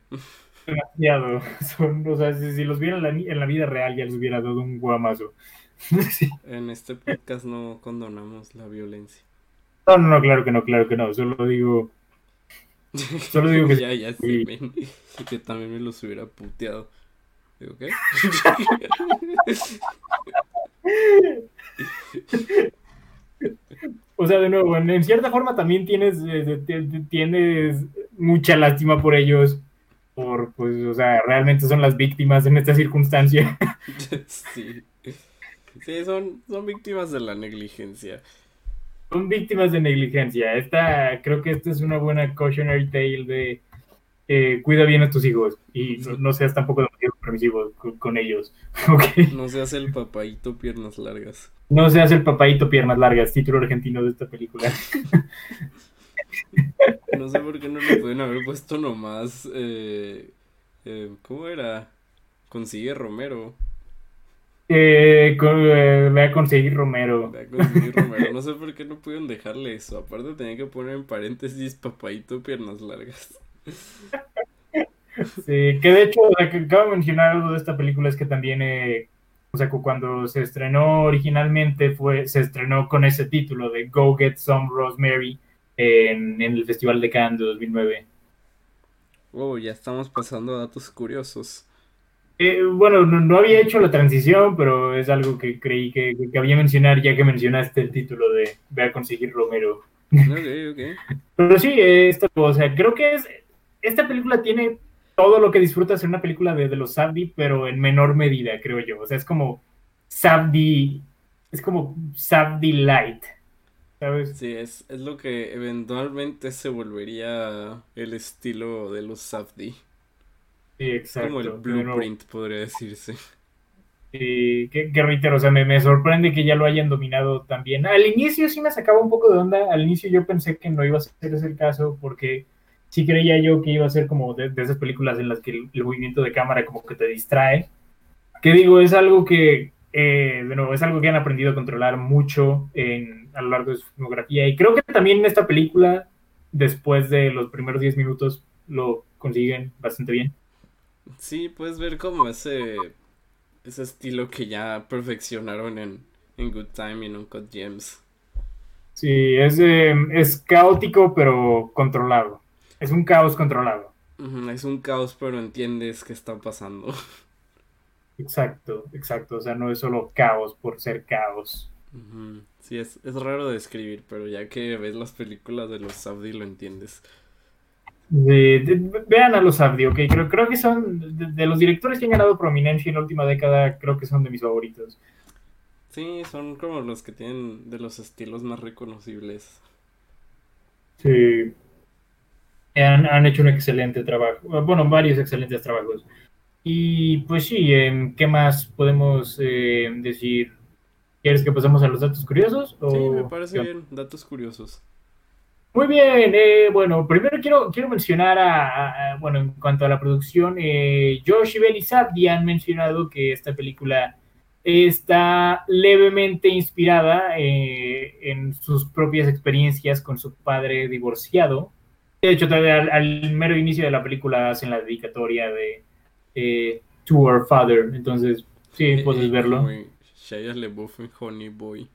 demasiado. Son, o sea, si, si los viera en la, ni- en la vida real ya les hubiera dado un guamazo. Sí. En este podcast no condonamos la violencia. No, no, no, claro que no, claro que no. Solo digo, Solo digo que- ya, ya sí. men, que también me los hubiera puteado. Digo, ¿qué? O sea, de nuevo, en, en cierta forma también tienes, eh, tienes mucha lástima por ellos, por, pues, o sea, realmente son las víctimas en esta circunstancia. Sí. Sí, son, son víctimas de la negligencia. Son víctimas de negligencia. Esta, creo que esta es una buena cautionary tale de eh, cuida bien a tus hijos y no, no seas tampoco demasiado permisivo con, con ellos. ¿ok? No se hace el papaito piernas largas. No seas el papaito piernas largas, título argentino de esta película. No sé por qué no le pueden haber puesto nomás. Eh, eh, ¿Cómo era? Consigue Romero. Eh, con- eh, voy a conseguir Romero. Ve a conseguir Romero. No sé por qué no pudieron dejarle eso. Aparte tenía que poner en paréntesis papaito piernas largas. Sí, que de hecho, que acabo de mencionar algo de esta película es que también, eh, o sea, cu- cuando se estrenó originalmente, fue, se estrenó con ese título de Go Get Some Rosemary en, en el Festival de Cannes de 2009. Oh, ya estamos pasando a datos curiosos. Eh, bueno, no, no había hecho la transición, pero es algo que creí que, que había mencionar ya que mencionaste el título de Ve a conseguir Romero. Ok, ok. Pero sí, esta, o sea, creo que es, esta película tiene todo lo que disfrutas en una película de, de los Sabdi, pero en menor medida, creo yo. O sea, es como Sabdi, es como Sabdi Light, ¿sabes? Sí, es, es lo que eventualmente se volvería el estilo de los Safdie. Sí, exacto. Como el blueprint, podría decirse. Y que, que reitero, o sea, me, me sorprende que ya lo hayan dominado también. Al inicio sí me sacaba un poco de onda. Al inicio yo pensé que no iba a ser ese el caso, porque sí creía yo que iba a ser como de, de esas películas en las que el, el movimiento de cámara como que te distrae. Que digo, es algo que, eh, de nuevo, es algo que han aprendido a controlar mucho en, a lo largo de su filmografía. Y creo que también en esta película, después de los primeros 10 minutos, lo consiguen bastante bien. Sí, puedes ver como ese, ese estilo que ya perfeccionaron en, en Good Time y en Uncut Gems. Sí, es, eh, es caótico, pero controlado. Es un caos controlado. Es un caos, pero entiendes qué está pasando. Exacto, exacto. O sea, no es solo caos por ser caos. Sí, es, es raro de describir, pero ya que ves las películas de los Saudi lo entiendes. De- de- vean a los Abdi, ok. Creo, creo que son de, de los directores que han ganado prominencia en la última década, creo que son de mis favoritos. Sí, son como los que tienen de los estilos más reconocibles. Sí. Han, han hecho un excelente trabajo. Bueno, varios excelentes trabajos. Y pues sí, em, ¿qué más podemos eh, decir? ¿Quieres que pasemos a los datos curiosos? Sí, me o parece bien. Datos curiosos. Muy bien, eh, bueno, primero quiero, quiero mencionar a, a- bueno, en cuanto a la producción, eh, Josh y Belly Sabdi han mencionado que esta película está levemente inspirada eh, en sus propias experiencias con su padre divorciado. De hecho, al, al mero inicio de la película hacen la dedicatoria de eh, To Our Father, entonces sí, puedes Eh, verlo. Shia LaBeouf en Honey Boy.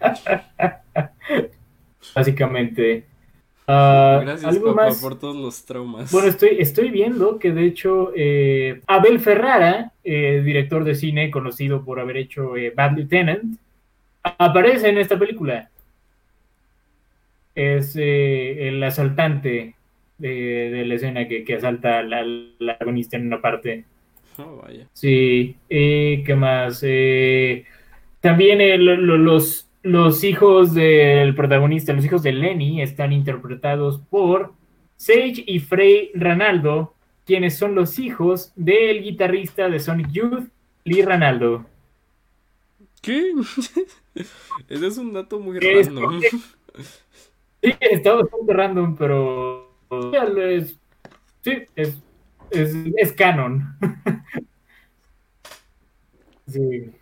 Básicamente. Ah, Gracias, algo papá, más. por todos los traumas. Bueno, estoy, estoy viendo que de hecho eh, Abel Ferrara, eh, director de cine conocido por haber hecho eh, Bad Lieutenant, aparece en esta película. Es eh, el asaltante de, de la escena que, que asalta al al agonista en una parte. Oh, vaya. Sí, eh, ¿qué más? Eh, también eh, lo- lo- los, los hijos del protagonista, los hijos de Lenny, están interpretados por Sage y Frey Ranaldo, quienes son los hijos del guitarrista de Sonic Youth, Lee Ranaldo. ¿Qué? Ese es un dato muy correcto. Sí, está bastante random, pero es, sí, es, es, es canon. Sí.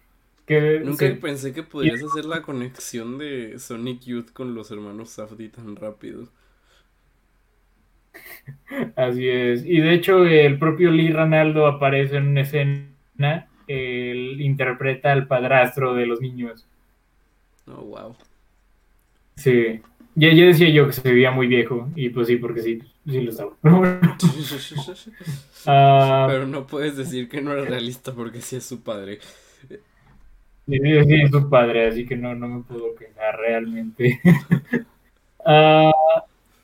Que, Nunca sí. pensé que podrías hacer la conexión de Sonic Youth con los hermanos Safdie tan rápido. Así es. Y de hecho, el propio Lee Ranaldo aparece en una escena. Él interpreta al padrastro de los niños. Oh, wow. Sí. Ya, ya decía yo que se veía muy viejo. Y pues sí, porque sí, sí lo estaba. Ah, Pero no puedes decir que no era realista porque sí es su padre. sí, es su padre, así que no, no me puedo quejar realmente. Ah,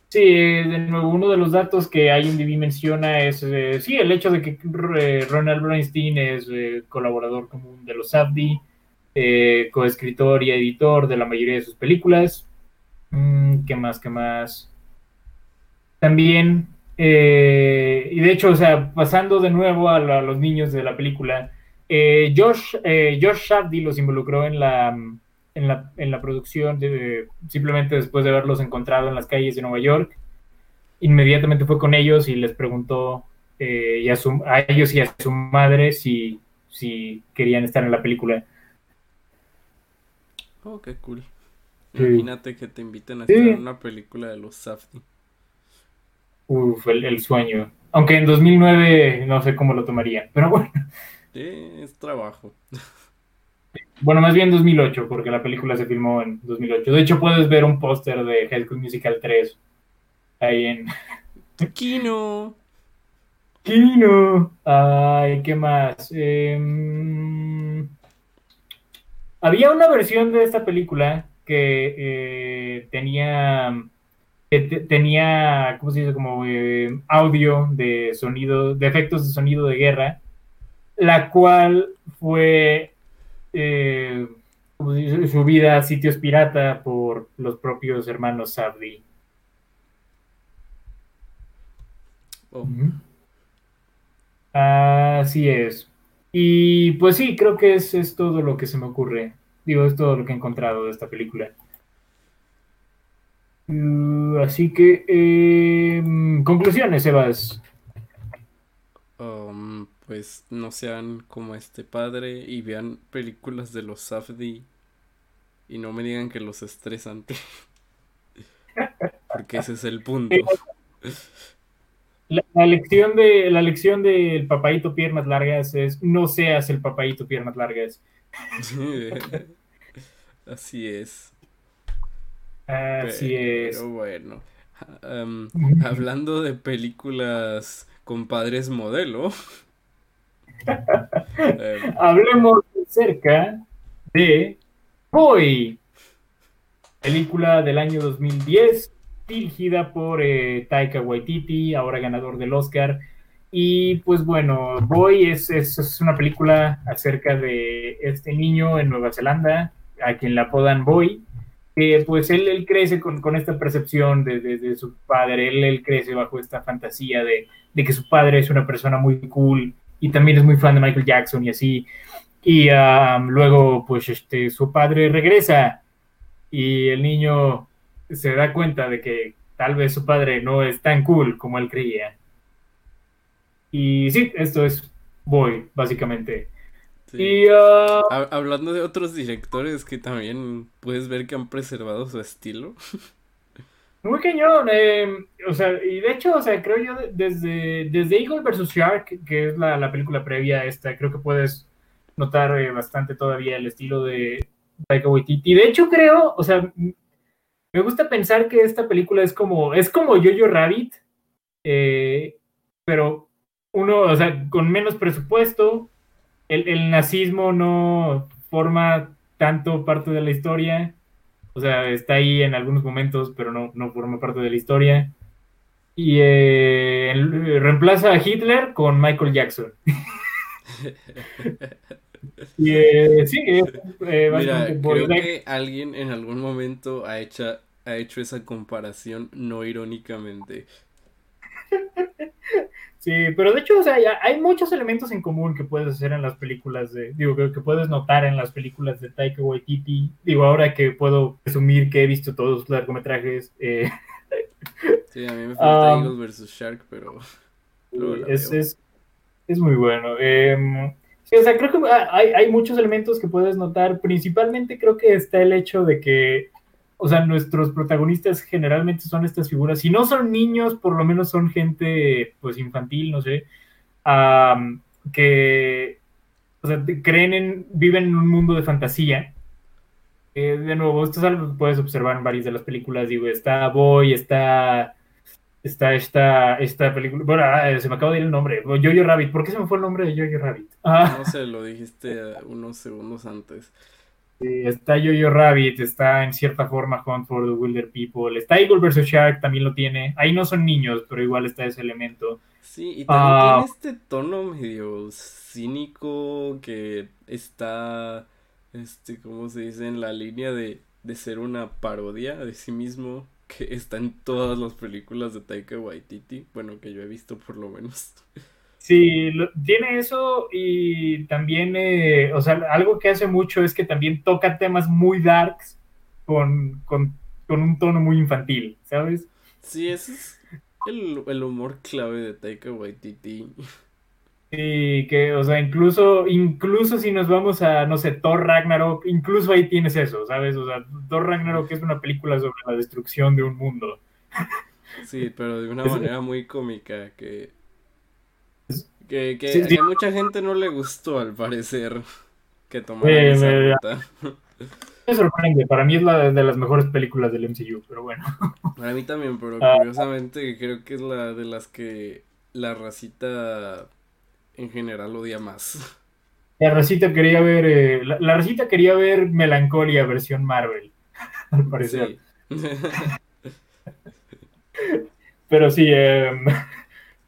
sí, de nuevo, uno de los datos que IMDb menciona es, eh, sí, el hecho de que eh, Ronald Bernstein es eh, colaborador común de los Abdi, eh, coescritor y editor de la mayoría de sus películas. Mm, ¿Qué más? ¿Qué más? También, eh, y de hecho, o sea, pasando de nuevo a, los niños de la película, eh, Josh, eh, Josh Shabdi los involucró en la, en la, en la producción, de- simplemente después de haberlos encontrado en las calles de Nueva York. Inmediatamente fue con ellos y les preguntó eh, y a, a ellos y a su madre si, si querían estar en la película. Oh, qué cool. Imagínate que te inviten a Sí. estar en una película de los Safdie. Uf, el, el sueño. Aunque en 2009 no sé cómo lo tomaría, pero bueno. Sí, es trabajo. Bueno, más bien 2008, porque la película se filmó en 2008. De hecho, puedes ver un póster de High School Musical 3 ahí en Kino. Kino. Ay, ¿qué más? Em, había una versión de esta película que eh, tenía, que te- tenía, ¿cómo se dice? Como eh, audio de sonido, de efectos de sonido de guerra, la cual fue eh, ¿cómo se dice? subida a sitios pirata por los propios hermanos Safdie. Oh. Así es. Y pues sí, creo que es, es todo lo que se me ocurre. Digo, es todo lo que he encontrado de esta película. Uh, así que, eh, conclusiones, Sebas. um, pues no sean como este padre y vean películas de los Safdie y no me digan que los estresan. Porque ese es el punto. La, la lección de la lección del papaito piernas largas es no seas el papaito piernas largas. Así es. Así Pero es. bueno. Am, hablando de películas con padres modelo. em, Hablemos acerca de Boy, película del año 2010, dirigida por eh, Taika Waititi, ahora ganador del Oscar. Y pues bueno, Boy es, es, es una película acerca de este niño en Nueva Zelanda, a quien le apodan Boy. pues él, él crece con, con esta percepción de, de- de su padre, él, él crece bajo esta fantasía de, de que su padre es una persona muy cool y también es muy fan de Michael Jackson y así. Y um, luego, pues, este, su padre regresa y el niño se da cuenta de que tal vez su padre no es tan cool como él creía. Y sí, esto es Boy, básicamente. Sí. Y uh, Ha- Hablando de otros directores que también puedes ver que han preservado su estilo. muy cañón. eh, o sea, y de hecho, o sea, creo yo de- desde, desde Eagle vs. Shark, que es la, la película previa a esta, creo que puedes notar eh, bastante todavía el estilo de Taika Waititi. De hecho, creo, o sea, me gusta pensar que esta película es como, es como Jojo Rabbit, eh, pero uno, o sea, con menos presupuesto, el, el nazismo no forma tanto parte de la historia. O sea, está ahí en algunos momentos, pero no, no forma parte de la historia. Y eh, el- reemplaza a Hitler con Michael Jackson. y eh, sí, eh, Mira, creo que alguien en algún momento ha hecho, ha hecho esa comparación no irónicamente. Sí, pero de hecho, o sea, hay muchos elementos en común que puedes hacer en las películas de, digo, que, que puedes notar en las películas de Taika Waititi. Digo, ahora que puedo presumir que he visto todos los largometrajes, eh, Sí, a mí me falta Um, Eagles vs. Shark, pero es, es, es muy bueno. Em, sí, o sea, creo que hay, hay muchos elementos que puedes notar. Principalmente creo que está el hecho de que, o sea, nuestros protagonistas generalmente son estas figuras. Si no son niños, por lo menos son gente, pues, infantil, no sé, am, que, o sea, creen en, viven en un mundo de fantasía. Eh, de nuevo, esto es algo que puedes observar en varias de las películas. Digo, está Boy, está está esta, esta película. Bueno, ah, se me acaba de ir el nombre. Jojo Rabbit. ¿Por qué se me fue el nombre de Jojo Rabbit? Ah, No sé, lo dijiste eh, unos segundos antes. Está Jojo Rabbit, está en cierta forma Hunt for the Wilder People. Está Eagle vs. Shark, también lo tiene. Ahí no son niños, pero igual está ese elemento. Sí, y también Ah. tiene este tono medio cínico que está, este, ¿cómo se dice? En la línea de, de ser una parodia de sí mismo, que está en todas las películas de Taika Waititi, bueno, que yo he visto por lo menos. Sí, lo- tiene eso y también, eh, o sea, algo que hace mucho es que también toca temas muy darks con, con, con un tono muy infantil, ¿sabes? Sí, ese es el, el humor clave de Taika Waititi. Sí, que, o sea, incluso, incluso si nos vamos a, no sé, Thor Ragnarok, incluso ahí tienes eso, ¿sabes? O sea, Thor Ragnarok es una película sobre la destrucción de un mundo. Sí, pero de una manera muy cómica que... Que, que, Sí, sí. que a mucha gente no le gustó al parecer que tomaran Eh, esa me- ruta. Me sorprende, para mí es la de las mejores películas del MCU, pero bueno. Para mí también, pero Ah. curiosamente creo que es la de las que la racita en general odia más. La racita quería ver, eh, la, la racita quería ver Melancolia versión Marvel. al parecer. Sí. Pero sí, em,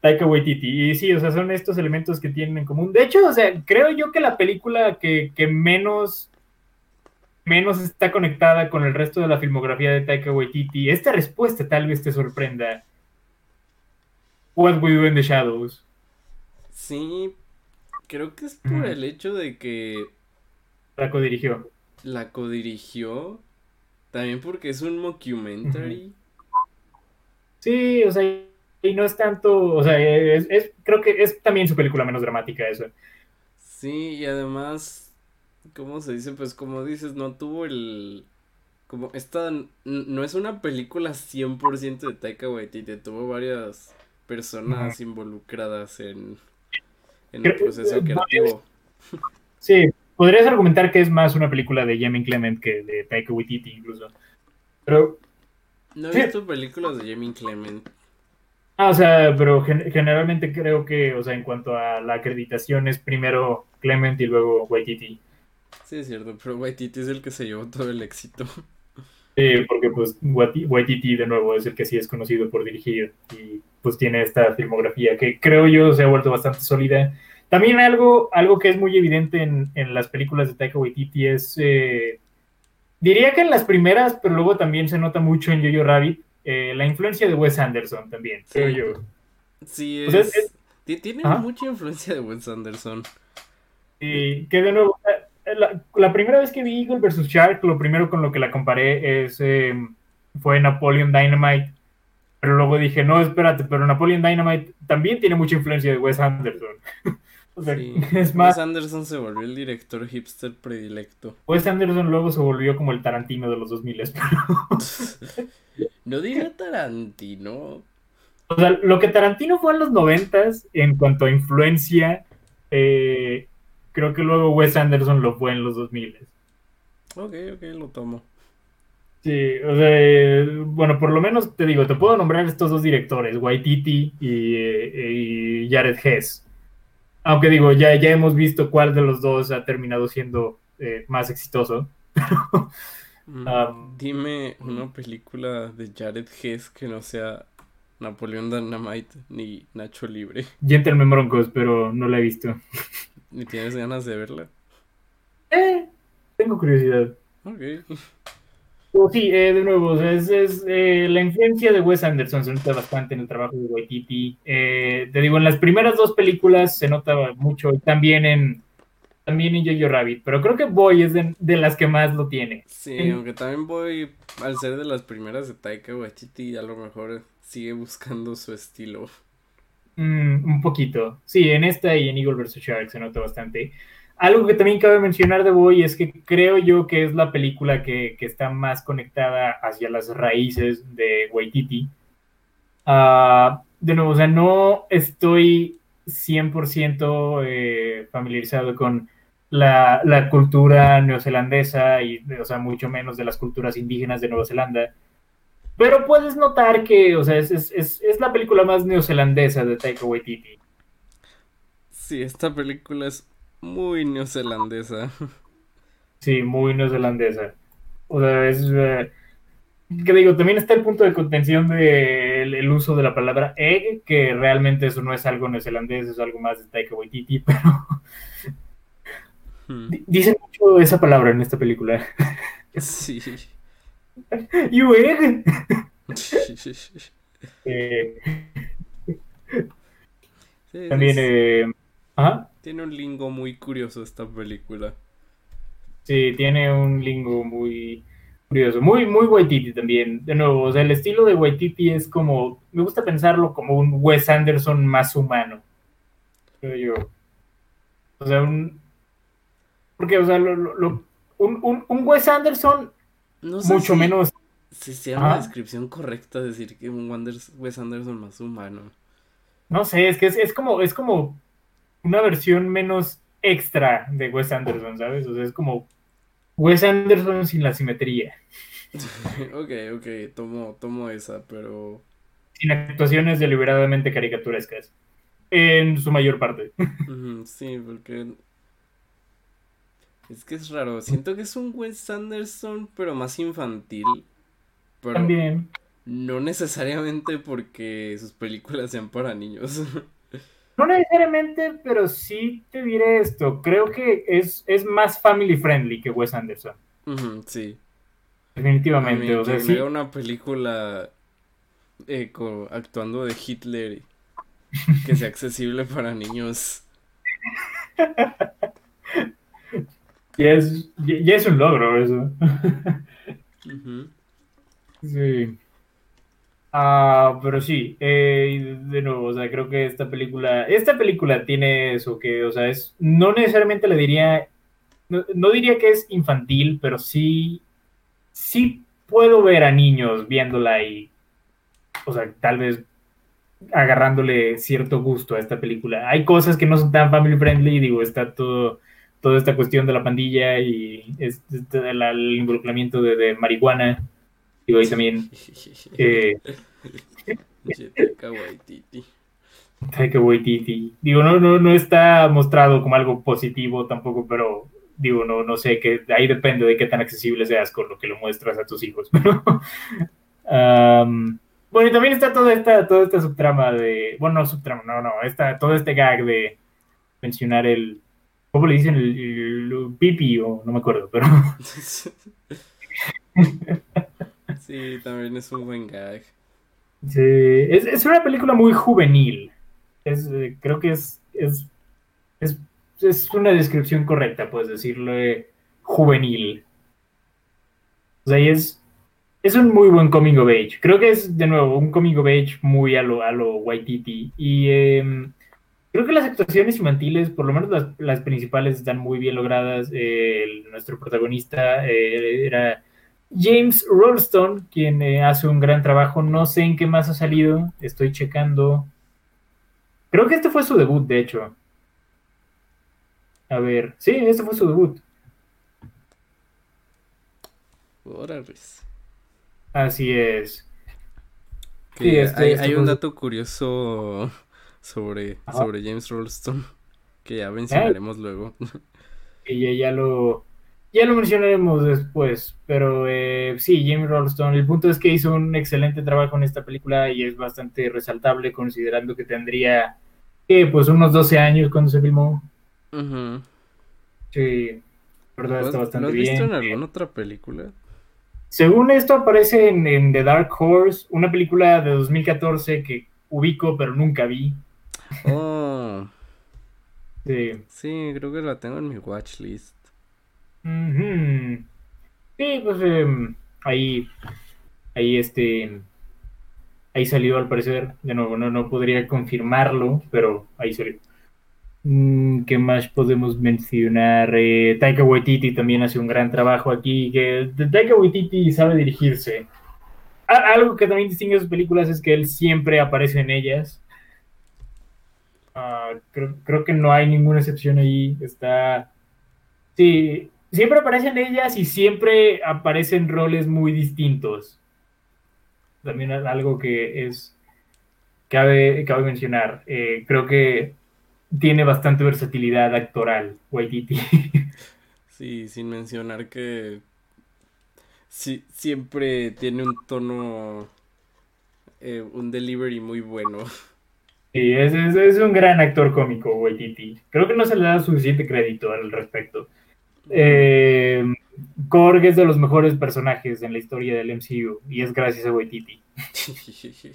Taika Waititi. Y sí, o sea, son estos elementos que tienen en común. De hecho, o sea, creo yo que la película que, que menos, menos está conectada con el resto de la filmografía de Taika Waititi, esta respuesta tal vez te sorprenda. What We Do in the Shadows. Sí, creo que es por el hecho de que La codirigió. la codirigió, también porque es un mockumentary. Sí, o sea, y no es tanto, o sea, es, es- creo que es también su película menos dramática eso. Sí, y además, ¿cómo se dice? Pues como dices, no tuvo el... Como esta no es una película 100% de Taika Waititi, tuvo varias personas involucradas en, en el proceso creativo. Sí, podrías argumentar que es más una película de Jamie Clement que de Taika Waititi incluso. Pero, No he Sí. visto películas de Jamie Clement. Ah, o sea, pero gen- generalmente creo que, o sea, en cuanto a la acreditación es primero Clement y luego Waititi. Sí, es cierto, pero Waititi es el que se llevó todo el éxito. Sí, porque pues Waiti- Waititi de nuevo es el que sí es conocido por dirigir y pues tiene esta filmografía que creo yo se ha vuelto bastante sólida. También algo, algo que es muy evidente en, en las películas de Taika Waititi es, eh, diría que en las primeras, pero luego también se nota mucho en Jojo Rabbit, eh, la influencia de Wes Anderson también, creo Sí. yo. Sí, O sea, es... es- ti- Tiene mucha influencia de Wes Anderson. Y que de nuevo, la, la primera vez que vi Eagle vs. Shark, lo primero con lo que la comparé es, eh, fue Napoleon Dynamite. Pero luego dije, no, espérate, pero Napoleon Dynamite también tiene mucha influencia de Wes Anderson. o sea, Sí. es más, Wes Anderson se volvió el director hipster predilecto. Wes Anderson luego se volvió como el Tarantino de los 2000. No diría Tarantino. o sea, lo que Tarantino fue en los 90 en cuanto a influencia, eh, creo que luego Wes Anderson lo fue en los 2000. Ok, ok, lo tomo. Sí, o sea, eh, bueno, por lo menos te digo, te puedo nombrar estos dos directores, Waititi y, eh, y Jared Hess. Aunque digo, ya, ya hemos visto cuál de los dos ha terminado siendo eh, más exitoso. Um, Dime una película de Jared Hess que no sea Napoleón Dynamite ni Nacho Libre. Gentleman Broncos, pero no la he visto. ¿Ni tienes ganas de verla? Eh, tengo curiosidad. Ok. Pero sí, eh, de nuevo, es, es, eh, la influencia de Wes Anderson se nota bastante en el trabajo de Waititi. Eh, te digo, en las primeras dos películas se notaba mucho, y también en, también en Jojo Rabbit, pero creo que Boy es de, de las que más lo tiene. Sí, En- aunque también voy, al ser de las primeras de Taika Waititi, a lo mejor sigue buscando su estilo. Mm, un poquito. Sí, en esta y en Eagle vs. Shark se nota bastante. Algo que también cabe mencionar de Boy es que creo yo que es la película que, que está más conectada hacia las raíces de Waititi. Ah, de nuevo, o sea, no estoy 100% eh, familiarizado con la, la cultura neozelandesa y, o sea, mucho menos de las culturas indígenas de Nueva Zelanda. Pero puedes notar que, o sea, es, es, es, es la película más neozelandesa de Taika Waititi. Sí, esta película es muy neozelandesa. Sí, muy neozelandesa. O sea, es... eh, que digo, también está el punto de contención del el uso de la palabra egg, que realmente eso no es algo neozelandés, es algo más de Taika Waititi, pero Hmm, di- dicen mucho esa palabra en esta película. Sí. You egg. Eh, Sí, también, eh, ajá. Tiene un lingo muy curioso esta película. Sí, tiene un lingo muy curioso, muy, muy Waititi también. De nuevo, o sea, el estilo de Waititi es como, me gusta pensarlo como un Wes Anderson más humano. Creo yo. O sea, un. Porque, o sea, lo- lo- lo- un, un, un Wes Anderson No sé mucho si- menos. Si sea una descripción correcta decir que un Wanders- Wes Anderson más humano. No sé, es que es, es como, es como una versión menos extra de Wes Anderson, ¿sabes? O sea, es como Wes Anderson sin la simetría, ok, ok, tomo, tomo esa, pero sin actuaciones deliberadamente caricaturescas. En su mayor parte. sí, porque Es que es raro. Siento que es un Wes Anderson, pero más infantil. Pero También. no necesariamente porque sus películas sean para niños. No necesariamente, pero sí te diré esto. Creo que es, es más family friendly que Wes Anderson. Sí. Definitivamente. Mí, o sea, sí. una película eh, co- actuando de Hitler que sea accesible para niños. Ya es, ya, ya es un logro eso. Sí. Ah, pero sí, eh, de nuevo, o sea, creo que esta película, esta película tiene eso que, o sea, es, no necesariamente le diría, no, no diría que es infantil, pero sí, sí puedo ver a niños viéndola y, o sea, tal vez agarrándole cierto gusto a esta película. Hay cosas que no son tan family friendly, digo, está todo, toda esta cuestión de la pandilla y este, el, el involucramiento de, de marihuana, digo, ahí también. Eh. Digo, no, no, no está mostrado como algo positivo tampoco, pero digo, no, no sé, que ahí depende de qué tan accesible seas con lo que lo muestras a tus hijos. Pero, um, bueno, y también está toda esta, toda esta subtrama de, bueno, no subtrama, no, no, está todo este gag de mencionar el, ¿cómo le dicen? El, el pipi, o no me acuerdo, pero Sí, también es un buen gag. Sí, es, es una película muy juvenil. Es, eh, creo que es, es, es, es una descripción correcta, puedes decirle juvenil. O sea, y es, es un muy buen coming of age. Creo que es, de nuevo, un coming of age muy a lo, a lo Waititi. Y em, creo que las actuaciones infantiles, por lo menos las, las principales, están muy bien logradas. Eh, el- nuestro protagonista eh, era James Rolston, quien eh, hace un gran trabajo. No sé en qué más ha salido. Estoy checando. Creo que este fue su debut, de hecho. A ver, sí, este fue su debut. Así es. Sí, este- hay, este hay fue un dato curioso sobre, Ajá. sobre James Rolston que ya mencionaremos luego. Y ya, ya lo ya lo mencionaremos después, pero eh, sí, James Rolston, el punto es que hizo un excelente trabajo en esta película y es bastante resaltable considerando que tendría eh, pues unos 12 años cuando se filmó. Sí, la verdad ¿Lo está bastante lo has bien. visto en alguna otra película? Según esto aparece en, en The Dark Horse, una película de 2014 que ubico pero nunca vi. Oh, Sí. sí, creo que la tengo en mi watchlist. Ujú. Sí, pues em, ahí, ahí este, ahí salió al parecer. De nuevo, no, no podría confirmarlo, pero ahí salió. Mm, ¿Qué más podemos mencionar? Eh, Taika Waititi también hace un gran trabajo aquí. Que Taika Waititi sabe dirigirse. Algo que también distingue a sus películas es que él siempre aparece en ellas. Ah, creo, creo que no hay ninguna excepción ahí. Está. Sí, siempre aparecen ellas y siempre aparecen roles muy distintos. También algo que es. Cabe, cabe mencionar. Eh, creo que tiene bastante versatilidad actoral, Waititi. Sí, sin mencionar que sí, siempre tiene un tono, eh, un delivery muy bueno. Sí, es, es- es un gran actor cómico, Waititi. Creo que no se le da suficiente crédito al respecto. Eh, Korg es de los mejores personajes en la historia del MCU y es gracias a Waititi.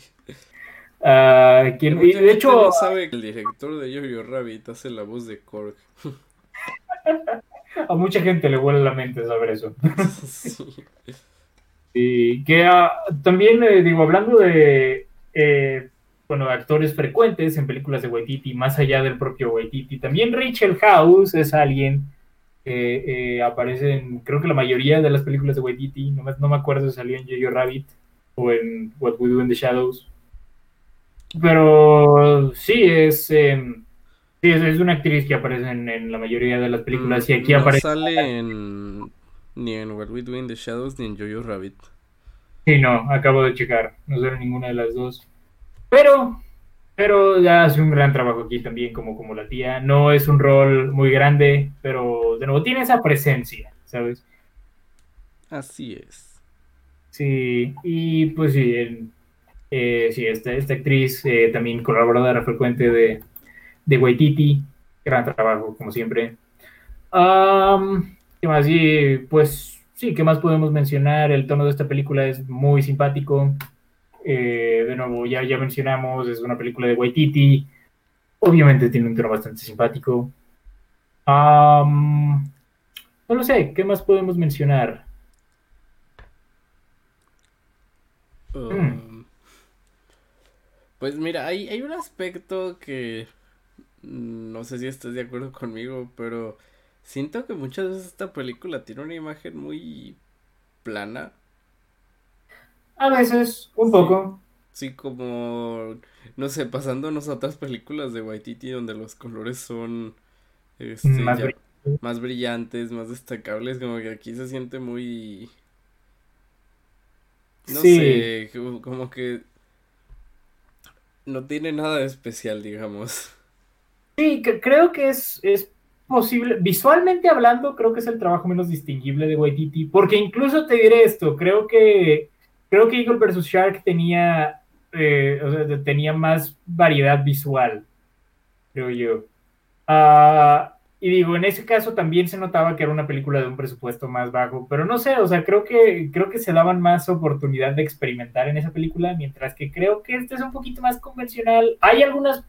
Ah, quien- y de hecho, no sabe que el director de Jojo Rabbit hace la voz de Korg. a mucha gente le vuela la mente saber eso. Sí. Y que ah, también, eh, digo, hablando de, eh, bueno, actores frecuentes en películas de Waititi, más allá del propio Waititi, también Rachel House es alguien que eh, aparece en, creo que la mayoría de las películas de Waititi, no me, no me acuerdo si salió en Jojo Rabbit o en What We Do in the Shadows. Pero sí, es, eh, sí, es, es una actriz que aparece en, en la mayoría de las películas y aquí Mm, no aparece... sale en ni en What We Do in the Shadows ni en Jojo Rabbit. Sí, no, acabo de checar. No sale ninguna de las dos. Pero, pero ya hace un gran trabajo aquí también como, como la tía. No es un rol muy grande, pero de nuevo, tiene esa presencia, ¿sabes? Así es. Sí, y pues sí, el- eh, sí esta, esta actriz eh, también colaboradora frecuente de, de Waititi, gran trabajo, como siempre. Am, ¿qué más? Y, pues sí, ¿qué más podemos mencionar? El tono de esta película es muy simpático. Eh, de nuevo, ya, ya mencionamos, es una película de Waititi. Obviamente tiene un tono bastante simpático. No lo sé, ¿qué más podemos mencionar? Um, Pues mira, hay, hay un aspecto que no sé si estás de acuerdo conmigo, pero siento que muchas veces esta película tiene una imagen muy plana, A veces, un Sí. poco. sí como, no sé, pasándonos a otras películas de Waititi donde los colores son este, Más ya brillantes. más brillantes, más destacables, como que aquí se siente muy, no Sí. sé, como que no tiene nada de especial, digamos. Sí, que- creo que es, es posible. Visualmente hablando, creo que es el trabajo menos distinguible de Waititi. Porque incluso te diré esto, creo que creo que Eagle vs. Shark tenía, eh, o sea, tenía más variedad visual, creo yo. Ah, y digo, en ese caso también se notaba que era una película de un presupuesto más bajo, pero no sé, o sea, creo que, creo que se daban más oportunidad de experimentar en esa película, mientras que creo que este es un poquito más convencional. Hay algunas,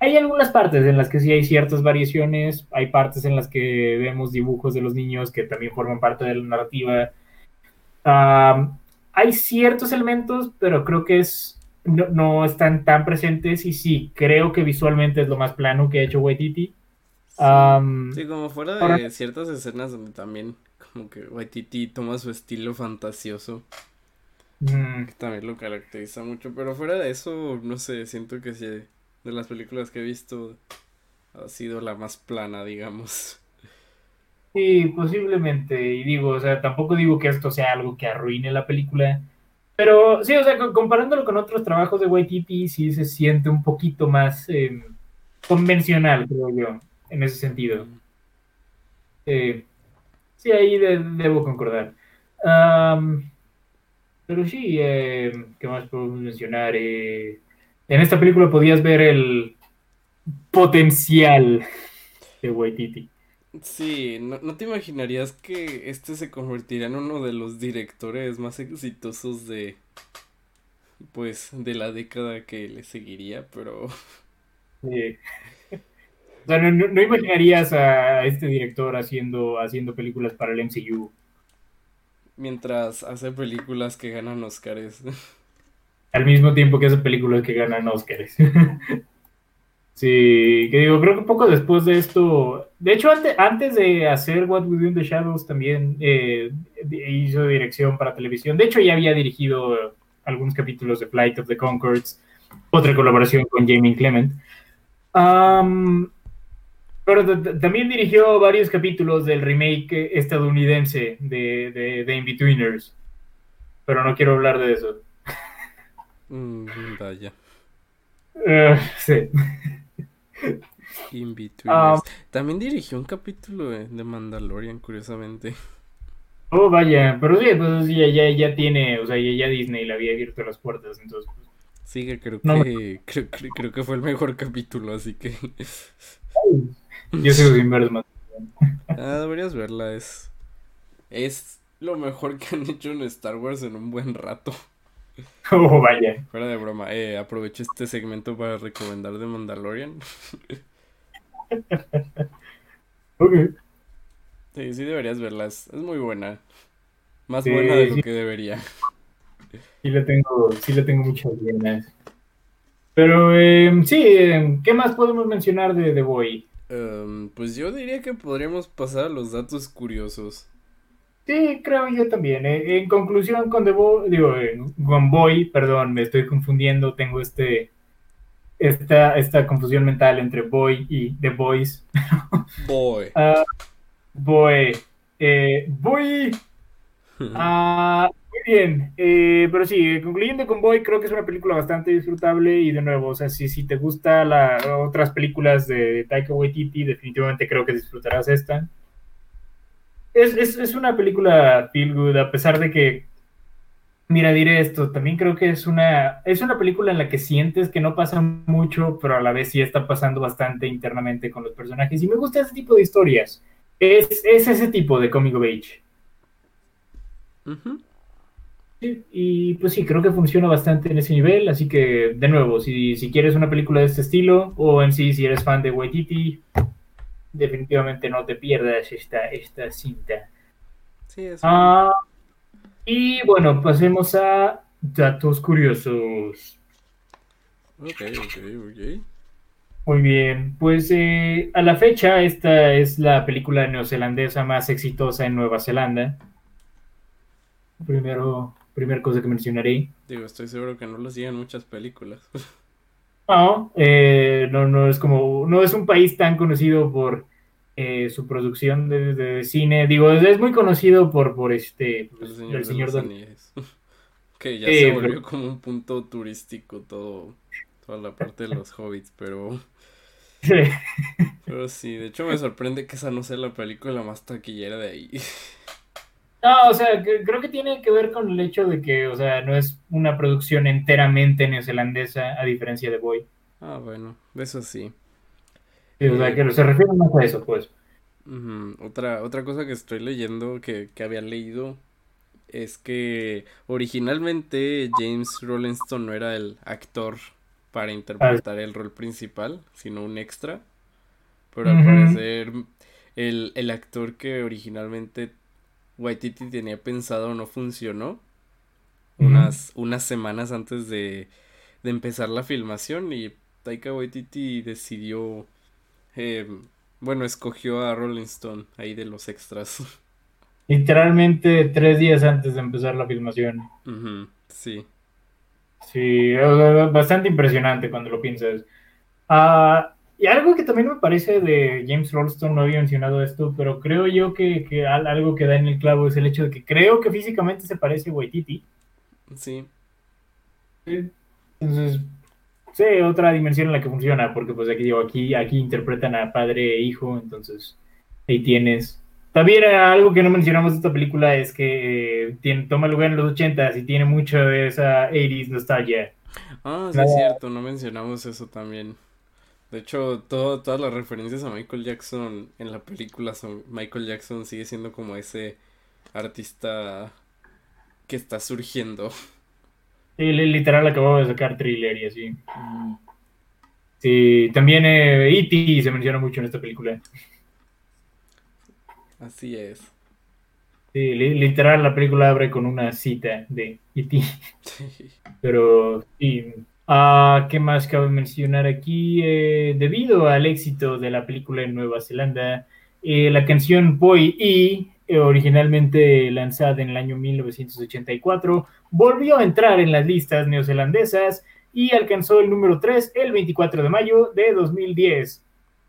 hay algunas partes en las que sí hay ciertas variaciones, hay partes en las que vemos dibujos de los niños que también forman parte de la narrativa. Ah, hay ciertos elementos, pero creo que es, no, no están tan presentes y sí, creo que visualmente es lo más plano que ha hecho Waititi. Am, Sí, como fuera de ahora- ciertas escenas donde también como que Waititi toma su estilo fantasioso, mm, que también lo caracteriza mucho, pero fuera de eso, no sé, siento que sí, de las películas que he visto ha sido la más plana, digamos. Sí, posiblemente. Y digo, o sea, tampoco digo que esto sea algo que arruine la película. Pero sí, o sea, co- comparándolo con otros trabajos de Waititi, sí se siente un poquito más eh, convencional, creo yo, en ese sentido. Eh, sí, ahí de- debo concordar. Pero sí, eh, ¿qué más podemos mencionar? Eh, en esta película podías ver el potencial de Waititi. Sí, no, no te imaginarías que este se convertiría en uno de los directores más exitosos de, pues, de la década que le seguiría, pero Sí. O sea, no, no- no imaginarías a este director haciendo, haciendo películas para el MCU. mientras hace películas que ganan Oscars. Al mismo tiempo que hace películas que ganan Oscars. Sí, que digo, creo que poco después de esto, de hecho antes, antes de hacer What We Do in the Shadows también eh, hizo dirección para televisión. De hecho ya había dirigido algunos capítulos de Flight of the Concords, otra colaboración con Jamie Clement. Pero también dirigió varios capítulos del remake estadounidense de, de, de In-Betweeners. Pero no quiero hablar de eso. Mm, vaya. Eh, sí. In-Betweeners. También dirigió un capítulo de, de Mandalorian, curiosamente. Oh, vaya, pero sí, pues ya, ya, ya tiene, o sea, ya, ya Disney le había abierto las puertas, entonces. pues, Sí, que creo No que creo, creo, creo que fue el mejor capítulo, así que yo sigo sin ver más. ah, deberías verla, es es lo mejor que han hecho en Star Wars en un buen rato. Oh, vaya. Fuera de broma, eh, aprovecho este segmento para recomendar de Mandalorian. Ok. Sí, sí deberías verla, es, muy buena. Más Sí, buena de lo sí. que debería. Sí le tengo, sí le tengo muchas ganas. Pero eh, sí, eh, ¿qué más podemos mencionar de The Boy? Em, pues yo diría que podríamos pasar a los datos curiosos. Sí, creo yo también. eh. En conclusión, con The Boy, digo, eh, con Boy, perdón, me estoy confundiendo, tengo este, esta, esta confusión mental entre Boy y The Boys. Boy. Ah, Boy, eh, Boy, Ah, muy bien, Eh, pero sí, concluyendo con Boy, creo que es una película bastante disfrutable y de nuevo, o sea, si, si te gusta la, otras películas de Taika Waititi, definitivamente creo que disfrutarás esta. Es, es, es una película feel good, a pesar de que, mira, diré esto, también creo que es una, es una película en la que sientes que no pasa mucho, pero a la vez sí está pasando bastante internamente con los personajes. Y me gusta ese tipo de historias. Es, es ese tipo de comic of age. Ujú. Sí, Y pues sí, creo que funciona bastante en ese nivel, así que de nuevo, si, si quieres una película de este estilo, o en sí si eres fan de Waititi, definitivamente no te pierdas esta, esta cinta. Sí, es Ah, y bueno, pasemos a datos curiosos. Ok, ok, ok. Muy bien, pues eh, a la fecha esta es la película neozelandesa más exitosa en Nueva Zelanda. Primero, primera cosa que mencionaré. Digo, estoy seguro que no lo siguen muchas películas. No, eh, no, no es como, no es un país tan conocido por eh, su producción de, de cine. Digo, es, muy conocido por, por este, El pues, Señor, el señor los Don-. Que ya Sí, se pero- volvió como un punto turístico todo, toda la parte de los hobbits, pero, pero sí, de hecho me sorprende que esa no sea la película más taquillera de ahí. No, o sea, que- creo que tiene que ver con el hecho de que, o sea, no es una producción enteramente neozelandesa, a diferencia de Boy. Ah, bueno, eso sí. Sí, o sea, que se refiere más a eso, pues. Otra, otra cosa que estoy leyendo, que, que había leído, es que originalmente James Rollinston no era el actor para interpretar el rol principal, sino un extra. Pero al parecer el, el actor que originalmente Waititi tenía pensado no funcionó. Unas, unas semanas antes de, de empezar la filmación y Taika Waititi decidió, eh, bueno, escogió a Rolling Stone ahí de los extras. Literalmente tres días antes de empezar la filmación. Sí. Sí, sea, bastante impresionante cuando lo piensas. Ah, y algo que también me parece de James Rolston, no había mencionado esto, pero creo yo que, que al- algo que da en el clavo es el hecho de que creo que físicamente se parece a Waititi. Sí, Entonces, sí, otra dimensión en la que funciona, porque pues aquí digo, aquí, aquí interpretan a padre e hijo, entonces ahí tienes. También algo que no mencionamos de esta película es que eh, tiene, toma lugar en los 80s y tiene mucho de esa 80s nostalgia. Ah, sí Nada. es cierto, no mencionamos eso también. De hecho, todo, todas las referencias a Michael Jackson en la película son Michael Jackson sigue siendo como ese artista que está surgiendo. Sí, li- literal acababa de sacar thriller y así. Sí, también eh, E.T. se menciona mucho en esta película. Así es. Sí, li- literal la película abre con una cita de E.T. Pero sí. Ah, ¿qué más cabe mencionar aquí? Eh, debido al éxito de la película en Nueva Zelanda, eh, la canción Boy E, eh, originalmente lanzada en el año 1984, volvió a entrar en las listas neozelandesas y alcanzó el número 3 el 24 de mayo de 2010.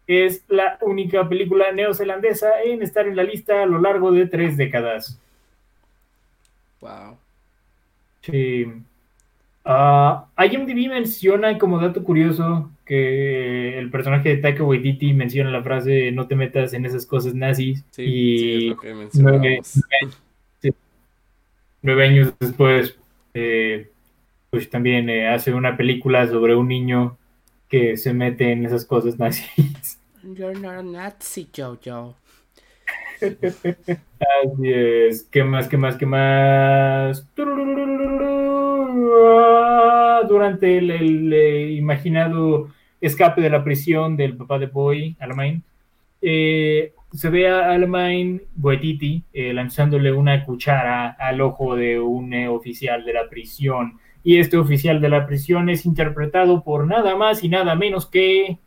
Es la única película neozelandesa en estar en la lista a lo largo de tres décadas. Wow. Sí. Ah, IMDb menciona como dato curioso que el personaje de Taika Waititi menciona la frase no te metas en esas cosas nazis Sí, y sí, es lo que mencionábamos. nueve años después eh, pues también eh, hace una película sobre un niño que se mete en esas cosas nazis. You're not a Nazi, Jojo. Así es. ¿Qué más, qué más, qué más? Durante el, el, eh, imaginado escape de la prisión del papá de Boy, Alamein, eh, se ve a Alamein Boetiti eh, lanzándole una cuchara al ojo de un oficial de la prisión. Y este oficial de la prisión es interpretado por nada más y nada menos que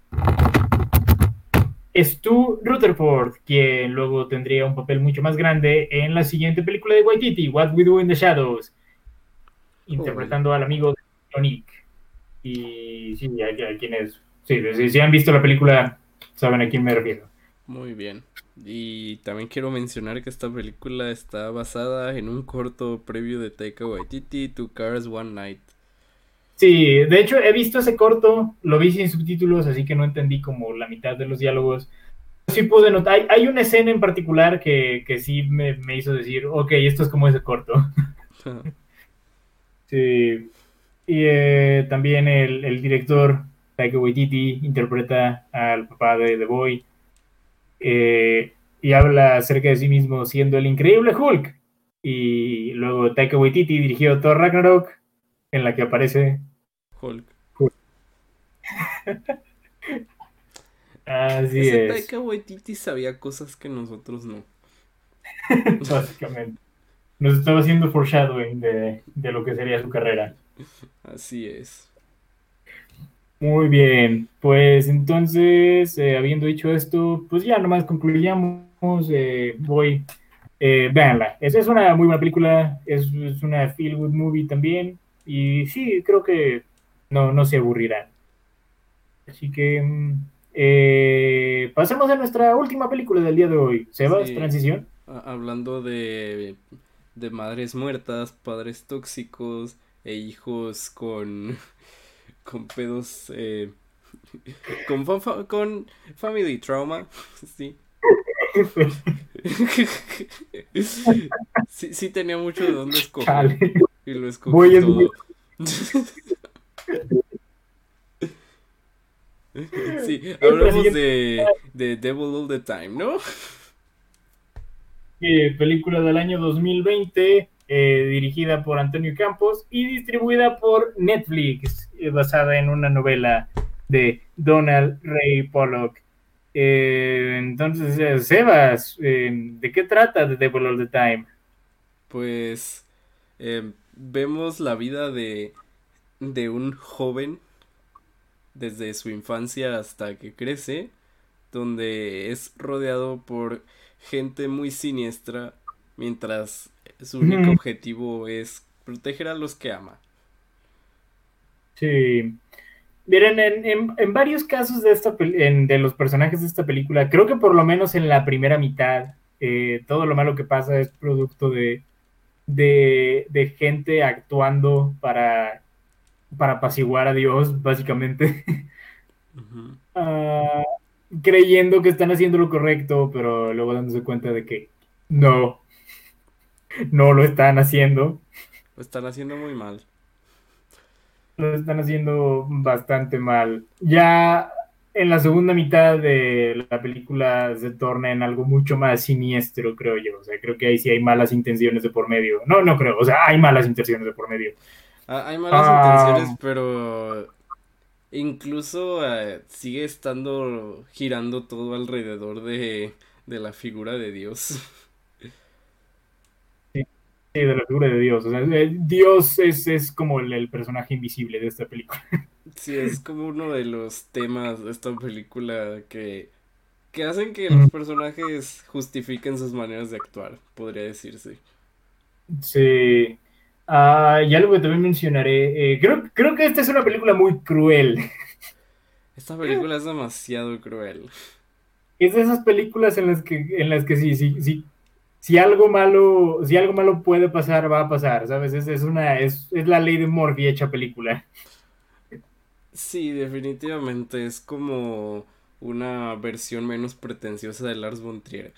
Stu Rutherford, quien luego tendría un papel mucho más grande en la siguiente película de Waititi, What We Do in the Shadows, interpretando al amigo de Sonic. Y sí, a quienes, sí, si, si han visto la película, saben a quién me refiero. Muy bien. Y también quiero mencionar que esta película está basada en un corto previo de Taika Waititi, Two Cars One Night. Sí, de hecho he visto ese corto, lo vi sin subtítulos, así que no entendí como la mitad de los diálogos, sí pude notar, hay, hay una escena en particular que, que sí me, me hizo decir, ok, esto es como ese corto. Sí. Y eh, también el, el director Taika Waititi interpreta al papá de The Boy eh, y habla acerca de sí mismo siendo el increíble Hulk. Y luego Taika Waititi dirigió Thor Ragnarok, en la que aparece. Hulk. Así Ese es, Taika Waititi sabía cosas que nosotros no. básicamente. Nos estaba haciendo foreshadowing de, de lo que sería su carrera. Así es. Muy bien, pues entonces, eh, habiendo dicho esto, pues ya nomás concluyamos. eh, voy, eh, véanla. Es, es una muy buena película, es, es una feel good movie también. Y sí, creo que no, no se aburrirán. Así que mm, eh, pasemos a nuestra última película del día de hoy. Sebas, Sí. transición. A- hablando de, de madres muertas, padres tóxicos e hijos con, con pedos, eh, con, fa- fa- con family trauma, sí. Sí, sí tenía mucho de dónde escoger Chale. y lo escogí Voy a- todo. Sí, hablamos de, de Devil All the Time, ¿no? Eh, película del año 2020, eh, dirigida por Antonio Campos y distribuida por Netflix, eh, basada en una novela de Donald Ray Pollock. Eh, entonces, Sebas, ¿de qué trata The Devil All the Time? Pues eh, vemos la vida de, de un joven desde su infancia hasta que crece, donde es rodeado por gente muy siniestra, mientras su único objetivo es proteger a los que ama. Sí. Miren, en, en- en varios casos de, esta, en- de los personajes de esta película, creo que por lo menos en la primera mitad, eh, todo lo malo que pasa es producto de, de, de gente actuando para, para apaciguar a Dios, básicamente. Ah, creyendo que están haciendo lo correcto, pero luego dándose cuenta de que no, no lo están haciendo. Lo están haciendo muy mal. Lo están haciendo bastante mal. Ya en la segunda mitad de la película se torna en algo mucho más siniestro, creo yo. O sea, creo que ahí sí hay malas intenciones de por medio. No, no creo. O sea, hay malas intenciones de por medio. Ah, hay malas Ah. intenciones, pero incluso eh, sigue estando girando todo alrededor de, de la figura de Dios. Sí, de la figura de Dios. O sea, eh, Dios es, es como el, el personaje invisible de esta película. Sí, es como uno de los temas de esta película que, que hacen que los Mm. personajes justifiquen sus maneras de actuar, podría decirse. Sí. Ah, y algo que también mencionaré. eh, creo, creo que esta es una película muy cruel. Esta película es demasiado cruel. Es de esas películas en las que, en las que sí, sí, sí, si algo malo, si algo malo puede pasar, va a pasar, ¿sabes? Es, es una, es, es la ley de Murphy hecha película. Sí, definitivamente es como una versión menos pretenciosa de Lars von Trier.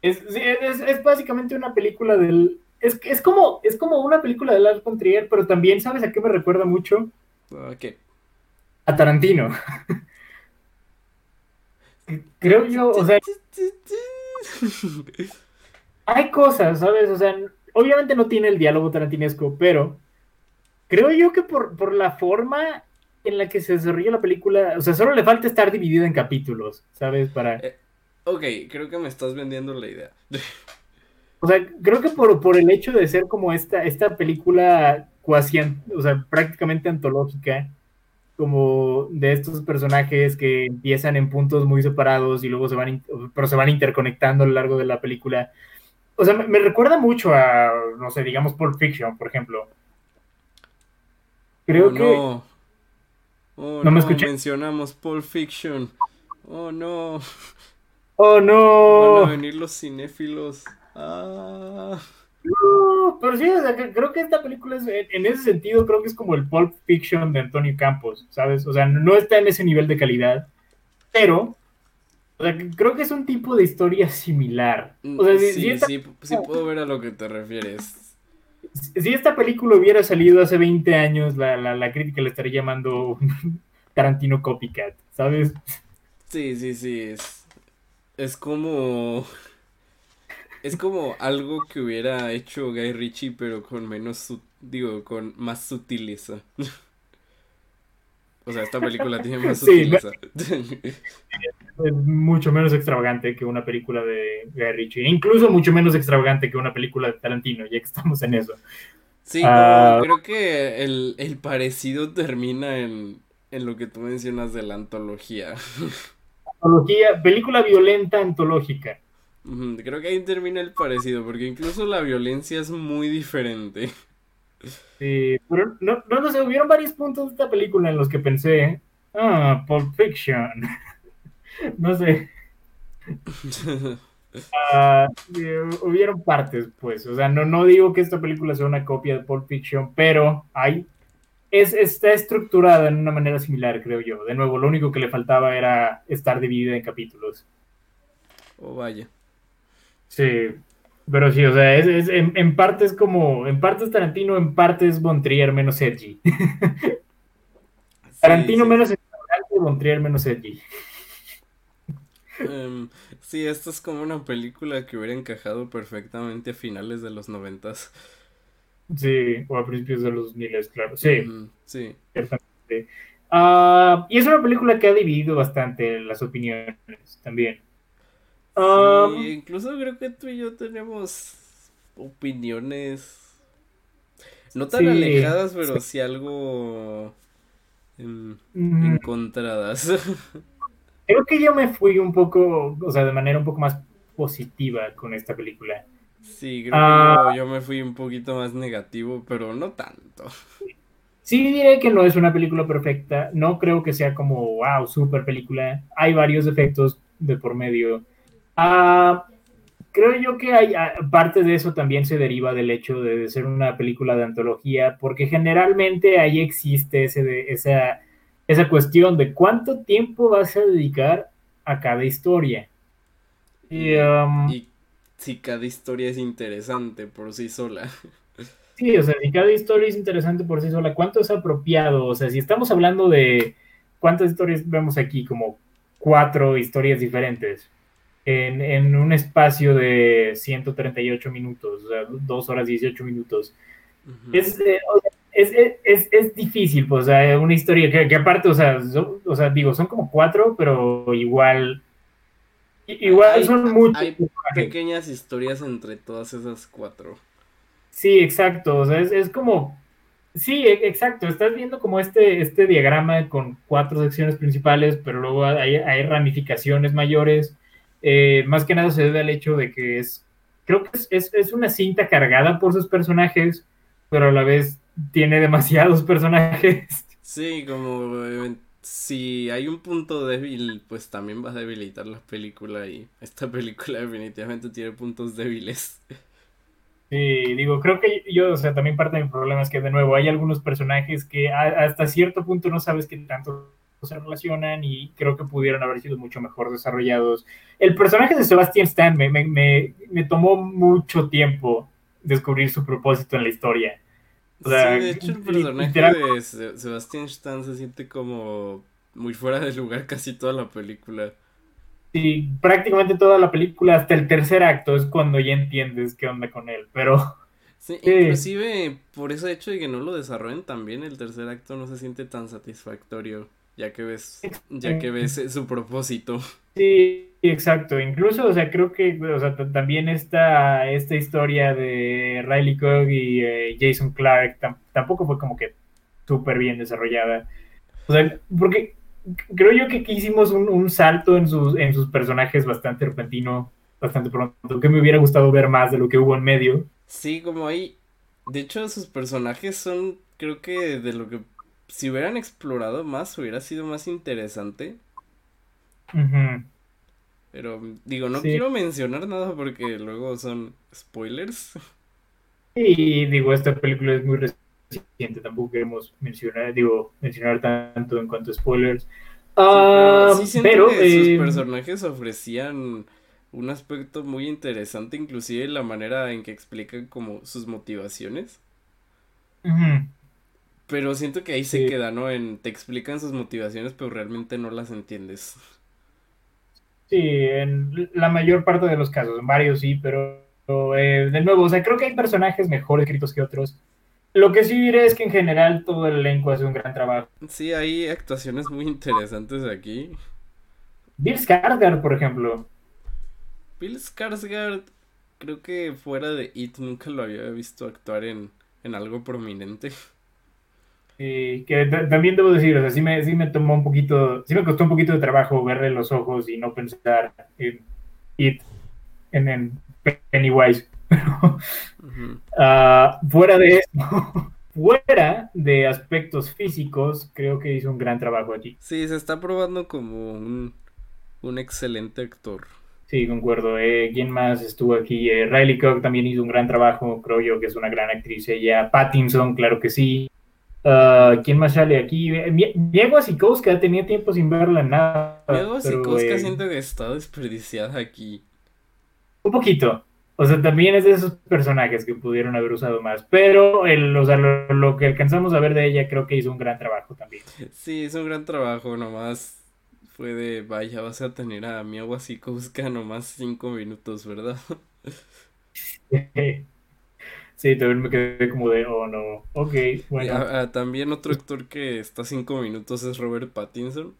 Es, es, es básicamente una película del. Es, es, como, es como una película de Lars von Trier, pero también, ¿sabes a qué me recuerda mucho? Ah, ¿Qué? A Tarantino. Creo yo, o sea, hay cosas, ¿sabes? O sea, obviamente no tiene el diálogo tarantinesco, pero creo yo que por, por la forma en la que se desarrolla la película, o sea, solo le falta estar dividida en capítulos, ¿sabes? Para, Eh, Ok, creo que me estás vendiendo la idea. o sea, creo que por, por el hecho de ser como esta, esta película cuasi, o sea, prácticamente antológica, como de estos personajes que empiezan en puntos muy separados y luego se van, pero se van interconectando a lo largo de la película. O sea, me, me recuerda mucho a, no sé, digamos Pulp Fiction, por ejemplo. Creo oh, que... no. Oh, ¿No me no, escuché? mencionamos Pulp Fiction. Oh, no. Oh, Van a no. venir los cinéfilos. Ah. No, Pero sí, o sea, creo que esta película es, en ese sentido, creo que es como el Pulp Fiction de Antonio Campos, ¿sabes? O sea, no está en ese nivel de calidad, pero O sea, creo que es un tipo de historia similar. O sea, si, si sí, esta, sí, sí puedo ver a lo que te refieres. si esta película hubiera salido hace 20 años, la, la, la crítica le estaría llamando Tarantino Copycat, ¿sabes? Sí, sí, sí, es, es como, es como algo que hubiera hecho Guy Ritchie, pero con menos, digo, con más sutileza. O sea, esta película tiene más Sí, sutileza. Es mucho menos extravagante que una película de Guy Ritchie. Incluso mucho menos extravagante que una película de Tarantino, ya que estamos en eso. Sí, Ah. creo que el, el parecido termina en, en lo que tú mencionas de la antología. Antología, película violenta antológica. Creo que ahí termina el parecido, porque incluso la violencia es muy diferente. Sí, pero no, no lo sé, hubieron varios puntos de esta película en los que pensé, ah, Pulp Fiction. no sé. Ah, hubieron partes, pues. O sea, no, no digo que esta película sea una copia de Pulp Fiction, pero hay, es, está estructurada en una manera similar, creo yo. De nuevo, lo único que le faltaba era estar dividida en capítulos. Oh, vaya. Sí, pero sí, o sea, es, es- en, en parte es como, en parte es Tarantino, en parte es Von Trier menos edgy. Tarantino Sí, menos extravagante, Von Trier menos edgy. Em, sí, esta es como una película que hubiera encajado perfectamente a finales de los noventas. Sí, o a principios de los 2000, claro. Sí, sí. Ah, y es una película que ha dividido bastante las opiniones también. Ah, Sí, incluso creo que tú y yo tenemos opiniones no tan Sí. alejadas, pero sí algo mm, encontradas. creo que yo me fui un poco, o sea, de manera un poco más positiva con esta película. Sí, creo Ah. que yo, yo me fui un poquito más negativo, pero no tanto. Sí diré que no es una película perfecta, no creo que sea como, wow, super película, hay varios defectos de por medio. Ah, creo yo que hay, ah, parte de eso también se deriva del hecho de ser una película de antología, porque generalmente ahí existe ese de- esa, esa cuestión de cuánto tiempo vas a dedicar a cada historia. Y, um, Y si cada historia es interesante por sí sola. Sí, o sea, si cada historia es interesante por sí sola, ¿cuánto es apropiado? O sea, si estamos hablando de cuántas historias vemos aquí, como cuatro historias diferentes, en, en un espacio de 138 minutos, o sea, dos horas 18 minutos. Es, eh, o sea, es, es, es, es difícil, pues, o sea, una historia que, que aparte, o sea, son- o sea, digo, son como cuatro, pero igual, igual Hay- son muchos. hay Pequeñas historias entre todas esas cuatro. Sí, exacto. O sea, es, es como. Sí, e- exacto. Estás viendo como este, este diagrama con cuatro secciones principales, pero luego hay, hay ramificaciones mayores. Eh, más que nada se debe al hecho de que es. Creo que es, es, es una cinta cargada por sus personajes, pero a la vez tiene demasiados personajes. Sí, como eh, si hay un punto débil, pues también va a debilitar la película y esta película definitivamente tiene puntos débiles. Sí, digo, creo que yo, o sea, también parte de mi problema es que, de nuevo, hay algunos personajes que a- hasta cierto punto no sabes qué tanto se relacionan y creo que pudieron haber sido mucho mejor desarrollados. El personaje de Sebastian Stan me, me, me, me tomó mucho tiempo descubrir su propósito en la historia. O sea, Sí, de hecho el personaje literal- de Se- Sebastian Stan se siente como muy fuera de lugar casi toda la película. Sí, prácticamente toda la película, hasta el tercer acto, es cuando ya entiendes qué onda con él, pero... Sí, Sí. inclusive por ese hecho de que no lo desarrollen tan bien, el tercer acto no se siente tan satisfactorio, ya que ves, ya que ves eh, su propósito. Sí, exacto. Incluso, o sea, creo que, o sea, también esta, esta historia de Riley Cook y eh, Jason Clark tam- tampoco fue como que súper bien desarrollada. O sea, porque creo yo que aquí hicimos un, un salto en sus, en sus personajes bastante repentino, bastante pronto, que me hubiera gustado ver más de lo que hubo en medio. Sí, como ahí, de hecho sus personajes son, creo que de lo que si hubieran explorado más hubiera sido más interesante, Ujú. pero digo, no Sí. quiero mencionar nada porque luego son spoilers. Y digo, esta película es muy reciente, tampoco queremos mencionar, digo, mencionar tanto en cuanto a spoilers. Ah, sí pero, que sus eh, personajes ofrecían un aspecto muy interesante, inclusive la manera en que explican como sus motivaciones. ujú, Pero siento que ahí se queda, ¿no? En te explican sus motivaciones, pero realmente no las entiendes. sí, en la mayor parte de los casos, en varios sí, pero eh, de nuevo, o sea, creo que hay personajes mejor escritos que otros. Lo que sí diré es que en general todo el elenco hace un gran trabajo. Sí, hay actuaciones muy interesantes aquí. Bill Skarsgård, por ejemplo, Bill Skarsgård, creo que fuera de It nunca lo había visto actuar en, en algo prominente. y que ta- también debo decir, o sea, sí me, sí me tomó un poquito, sí me costó un poquito de trabajo verle los ojos y no pensar en It, en, en Pennywise. Ah, fuera de eso, fuera de aspectos físicos, creo que hizo un gran trabajo aquí. Sí, se está probando como un, un excelente actor. Sí, concuerdo. Eh, ¿Quién más estuvo aquí? Eh, Riley Cook también hizo un gran trabajo, creo yo que es una gran actriz ella. Pattinson, claro que sí. Ah, ¿Quién más sale aquí? Miego Sikowska tenía tiempo sin verla nada. Pero, Sikowska eh, siento que está desperdiciada aquí. Un poquito. O sea, también es de esos personajes que pudieron haber usado más. Pero el, o sea, lo, lo que alcanzamos a ver de ella creo que hizo un gran trabajo también. Sí, es un gran trabajo, nomás fue de, vaya, vas a tener a mi agua Sikowska nomás cinco minutos, ¿verdad? Sí, también me quedé como de, oh no, ok, bueno. a- a- también otro actor que está cinco minutos es Robert Pattinson.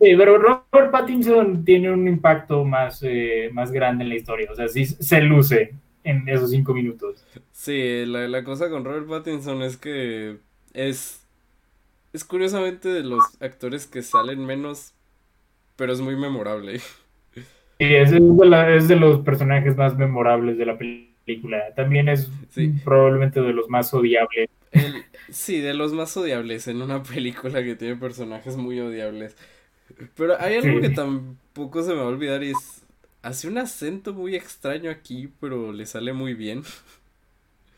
Sí, pero Robert Pattinson tiene un impacto más, eh, más grande en la historia. O sea, sí se luce en esos cinco minutos. Sí, la, la cosa con Robert Pattinson es que es, es curiosamente de los actores que salen menos, pero es muy memorable. Y es, es de la- es de los personajes más memorables de la película. También es Sí. probablemente de los más odiables. El- sí, de los más odiables en una película que tiene personajes muy odiables. Pero hay algo Sí. que tampoco se me va a olvidar y es, hace un acento muy extraño aquí, pero le sale muy bien.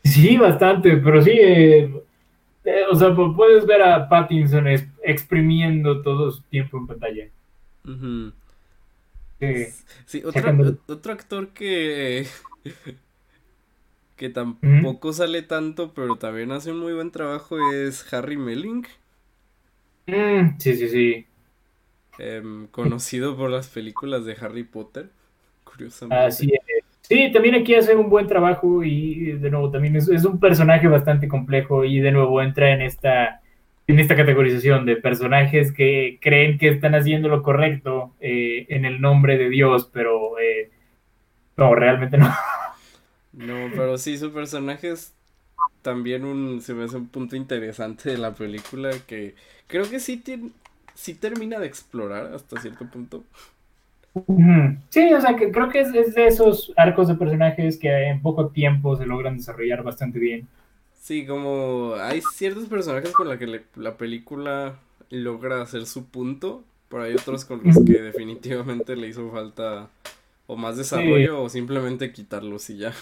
Sí, bastante, pero sí, eh, eh, o sea, pu- puedes ver a Pattinson exprimiendo todo su tiempo en pantalla. Sí. Sí, otro actor que que tampoco sale tanto, pero también hace un muy buen trabajo es Harry Melling, Mm, sí, sí, sí. em, conocido por las películas de Harry Potter, curiosamente. Así es. Sí, también aquí hace un buen trabajo y de nuevo también es, es un personaje bastante complejo y de nuevo entra en esta en esta categorización de personajes que creen que están haciendo lo correcto eh, en el nombre de Dios, pero eh, no, realmente no. No, pero sí, su personaje es también un, se me hace un punto interesante de la película que creo que sí tiene, sí termina de explorar hasta cierto punto. Sí, o sea, que creo que es, es de esos arcos de personajes que en poco tiempo se logran desarrollar bastante bien. Sí, como hay ciertos personajes con los que le- la película logra hacer su punto, pero hay otros con los que definitivamente le hizo falta o más desarrollo o simplemente quitarlos y ya.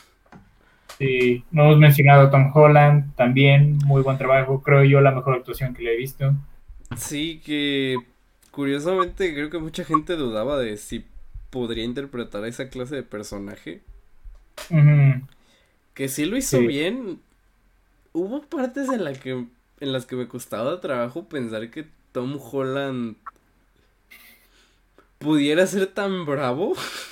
Sí, no hemos mencionado a Tom Holland, también muy buen trabajo, creo yo la mejor actuación que le he visto. Sí, que curiosamente creo que mucha gente dudaba de si podría interpretar a esa clase de personaje. Que sí lo hizo Sí. bien. Hubo partes en la que en las que me costaba trabajo pensar que Tom Holland pudiera ser tan bravo.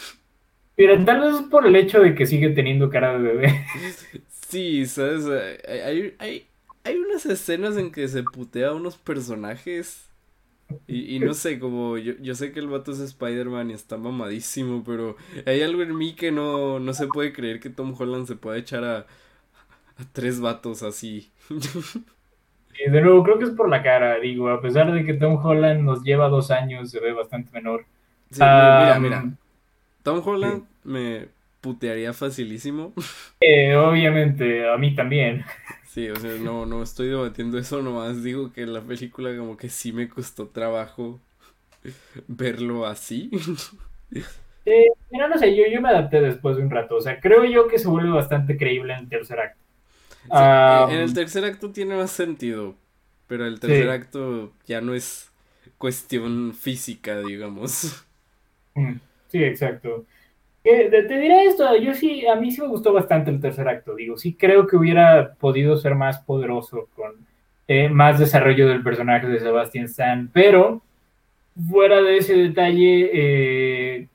Mira, tal vez es por el hecho de que sigue teniendo cara de bebé. Sí, ¿sabes? Hay, hay, hay, unas escenas en que se putea a unos personajes. Y, y no sé, como yo, yo sé que el vato es Spider-Man y está mamadísimo, pero hay algo en mí que no, no se puede creer que Tom Holland se pueda echar a, a tres vatos así. Y de nuevo, creo que es por la cara, digo, a pesar de que Tom Holland nos lleva dos años, se ve bastante menor. Sí, mira, mira. Tom Holland me putearía facilísimo. eh, obviamente, a mí también. Sí, o sea, no, no estoy debatiendo eso, nomás digo que la película como que sí me costó trabajo verlo así. Eh, mira, no sé, yo, yo me adapté después de un rato, o sea, creo yo que se vuelve bastante creíble en el tercer acto. Sí, Ah, en el tercer acto tiene más sentido, pero el tercer Sí. acto ya no es cuestión física, digamos. Mm, Sí, exacto. Eh, te, diré esto, yo sí, a mí sí me gustó bastante el tercer acto, digo, sí creo que hubiera podido ser más poderoso con eh, más desarrollo del personaje de Sebastian Stan, pero fuera de ese detalle, eh,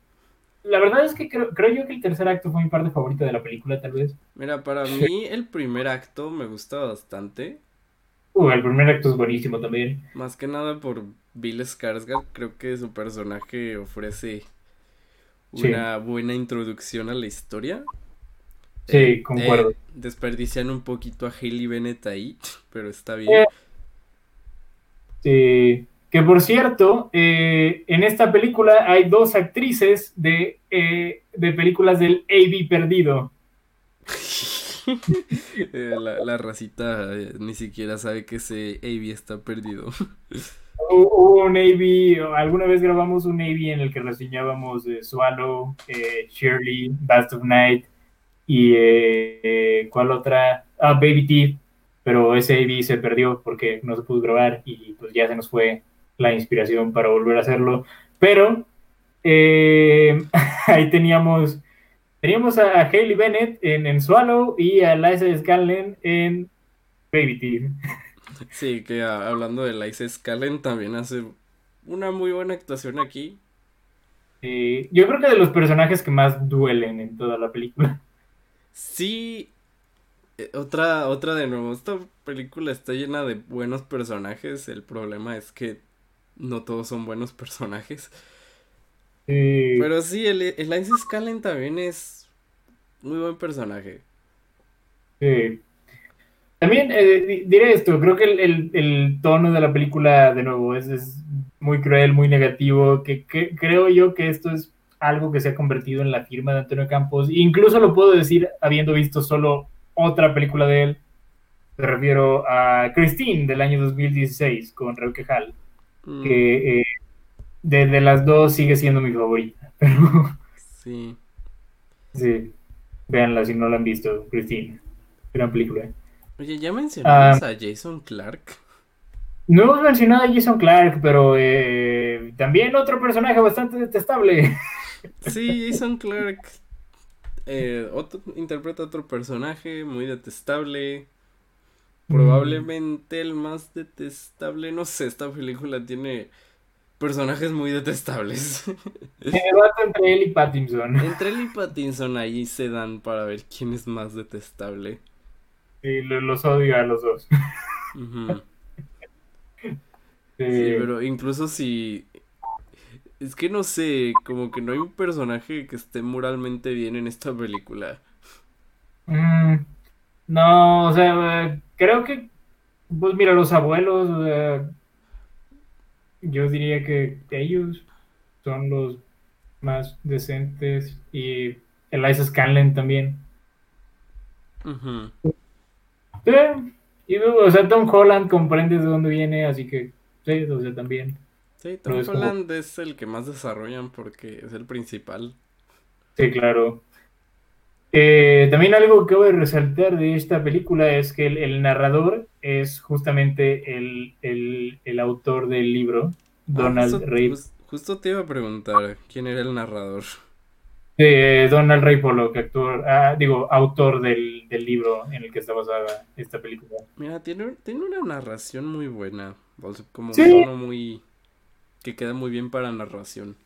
la verdad es que creo, creo yo que el tercer acto fue mi parte favorita de la película, tal vez. Mira, para mí el primer acto me gusta bastante. Uh, el primer acto es buenísimo también. Más que nada por Bill Skarsgård, creo que su personaje ofrece Sí. una buena introducción a la historia. Sí, Eh, concuerdo. eh, desperdician un poquito a Hailey Bennett ahí, pero está bien. Eh, Sí. Que por cierto, eh, en esta película hay dos actrices de, eh, de películas del AB perdido. La, la racita ni siquiera sabe que ese Avi está perdido. Hu- Hubo un AB, alguna vez grabamos un AB en el que reseñábamos eh, Swallow, eh, Shirley, Bast of Night y eh, ¿cuál otra? Ah, Baby Teeth, pero ese AB se perdió porque no se pudo grabar y pues ya se nos fue la inspiración para volver a hacerlo. Pero eh, ahí teníamos, teníamos a, Hailey Bennett en, en Swallow y a Liza Scanlon en Baby Teeth. Sí, que hablando de Liza Scanlon también hace una muy buena actuación aquí. Eh, yo creo que de los personajes que más duelen en toda la película. Sí, eh, otra, otra de nuevo, esta película está llena de buenos personajes, el problema es que no todos son buenos personajes. Eh, Pero sí, el, el Liza Scanlon también es muy buen personaje. eh, también eh, di- diré esto, creo que el, el- el tono de la película, de nuevo, es, es muy cruel, muy negativo, que, que creo yo que esto es algo que se ha convertido en la firma de Antonio Campos. Incluso lo puedo decir habiendo visto solo otra película de él. Me refiero a Christine del año 2016 con Reuke Hall. Mm, que eh, de, de las dos sigue siendo mi favorita. Pero sí. sí, véanla si no la han visto, Christine. Gran película. Oye, ya mencionamos Ah. a Jason Clark. No hemos mencionado a Jason Clark, pero eh, también otro personaje bastante detestable. Sí, Jason Clark eh, otro- interpreta otro personaje muy detestable. Probablemente el más detestable. No sé, esta película tiene personajes muy detestables. Me debato entre él y Pattinson. Entre él y Pattinson ahí se dan para ver quién es más detestable. Sí, lo- los odio a los dos. Sí, Eh, pero incluso si... Es que no sé, como que no hay un personaje que esté moralmente bien en esta película. mm, no, o sea, eh, creo que, pues mira, los abuelos, sea, yo diría que ellos son los más decentes y Eliza Scanlon también. Ujú. Sí, y, o sea, Tom Holland comprende de dónde viene, así que sí, o sea, también. Sí, Tom es como- Holland es el que más desarrollan porque es el principal. Sí, claro. Eh, también algo que voy a resaltar de esta película es que el, el narrador es justamente el, el- el autor del libro, Donald Ah, Ray, jus- justo te iba a preguntar quién era el narrador. Eh, Donald Ray Pollock, actor, ah, digo, autor del, del libro en el que está basada esta película. Mira, tiene, tiene una narración muy buena. O sea, como un tono muy... que queda muy bien para narración.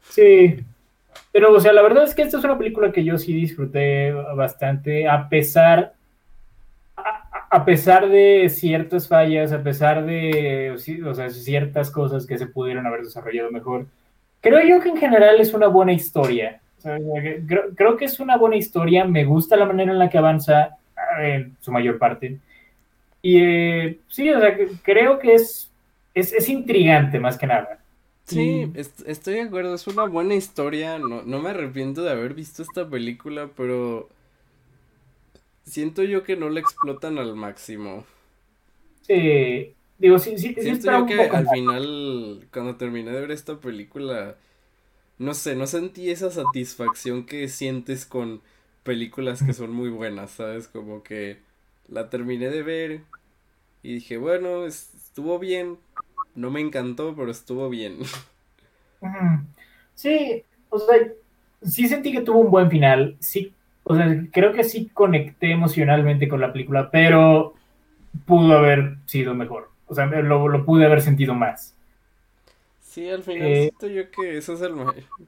Sí, pero o sea, la verdad es que esta es una película que yo sí disfruté bastante, a pesar, a, a pesar de ciertas fallas, a pesar de o sea, ciertas cosas que se pudieron haber desarrollado mejor. Creo yo que en general es una buena historia. Creo, creo que es una buena historia, me gusta la manera en la que avanza eh, en su mayor parte. Y eh, sí, o sea, creo que es, es, es intrigante más que nada. Sí, est- estoy de acuerdo, es una buena historia, no, no me arrepiento de haber visto esta película, pero siento yo que no la explotan al máximo. Sí, digo, sí, sí, sí yo que al final, cuando terminé de ver esta película, no sé, no sentí esa satisfacción que sientes con películas que son muy buenas, ¿sabes? Como que la terminé de ver y dije, bueno, es- estuvo bien, no me encantó, pero estuvo bien. Sí, o sea, sí sentí que tuvo un buen final. Sí, o sea, creo que sí conecté emocionalmente con la película, pero pudo haber sido mejor. O sea, lo, lo pude haber sentido más. Sí, al final Eh, siento yo que eso es el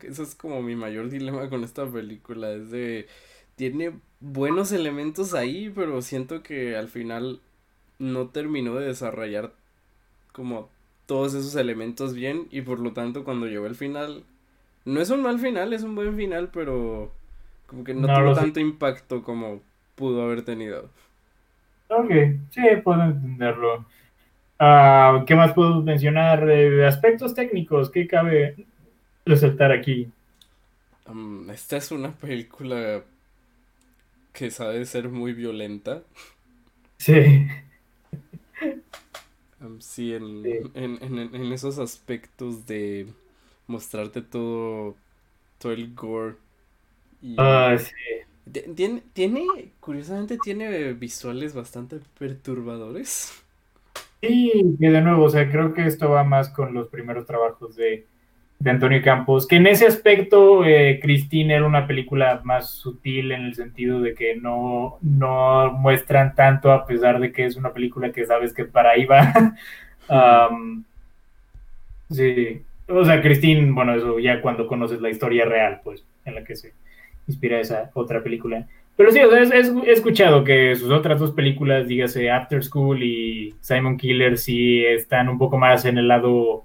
eso es como mi mayor dilema con esta película, es de tiene buenos elementos ahí, pero siento que al final no terminó de desarrollar como todos esos elementos bien y por lo tanto cuando llegó el final no es un mal final, es un buen final, pero como que no No tuvo sé. tanto impacto como pudo haber tenido. Ok, sí, puedo entenderlo. Ah, ¿qué más puedo mencionar? Eh, aspectos técnicos, ¿qué cabe resaltar aquí? Am, esta es una película que sabe ser muy violenta. Sí, Um, sí, en, Sí. en, en- en esos aspectos de mostrarte todo, todo el gore. Ah, sí. ti- tiene, tiene, curiosamente, tiene visuales bastante perturbadores. Sí, que de nuevo, o sea, creo que esto va más con los primeros trabajos de, de Antonio Campos, que en ese aspecto eh, era una película más sutil en el sentido de que no, no muestran tanto a pesar de que es una película que sabes que para ahí va. Sí, o sea, Christine, bueno, eso ya cuando conoces la historia real, pues, en la que se inspira esa otra película. Pero sí, o sea, es- he escuchado que sus otras dos películas, dígase After School y Simon Killer, sí están un poco más en el lado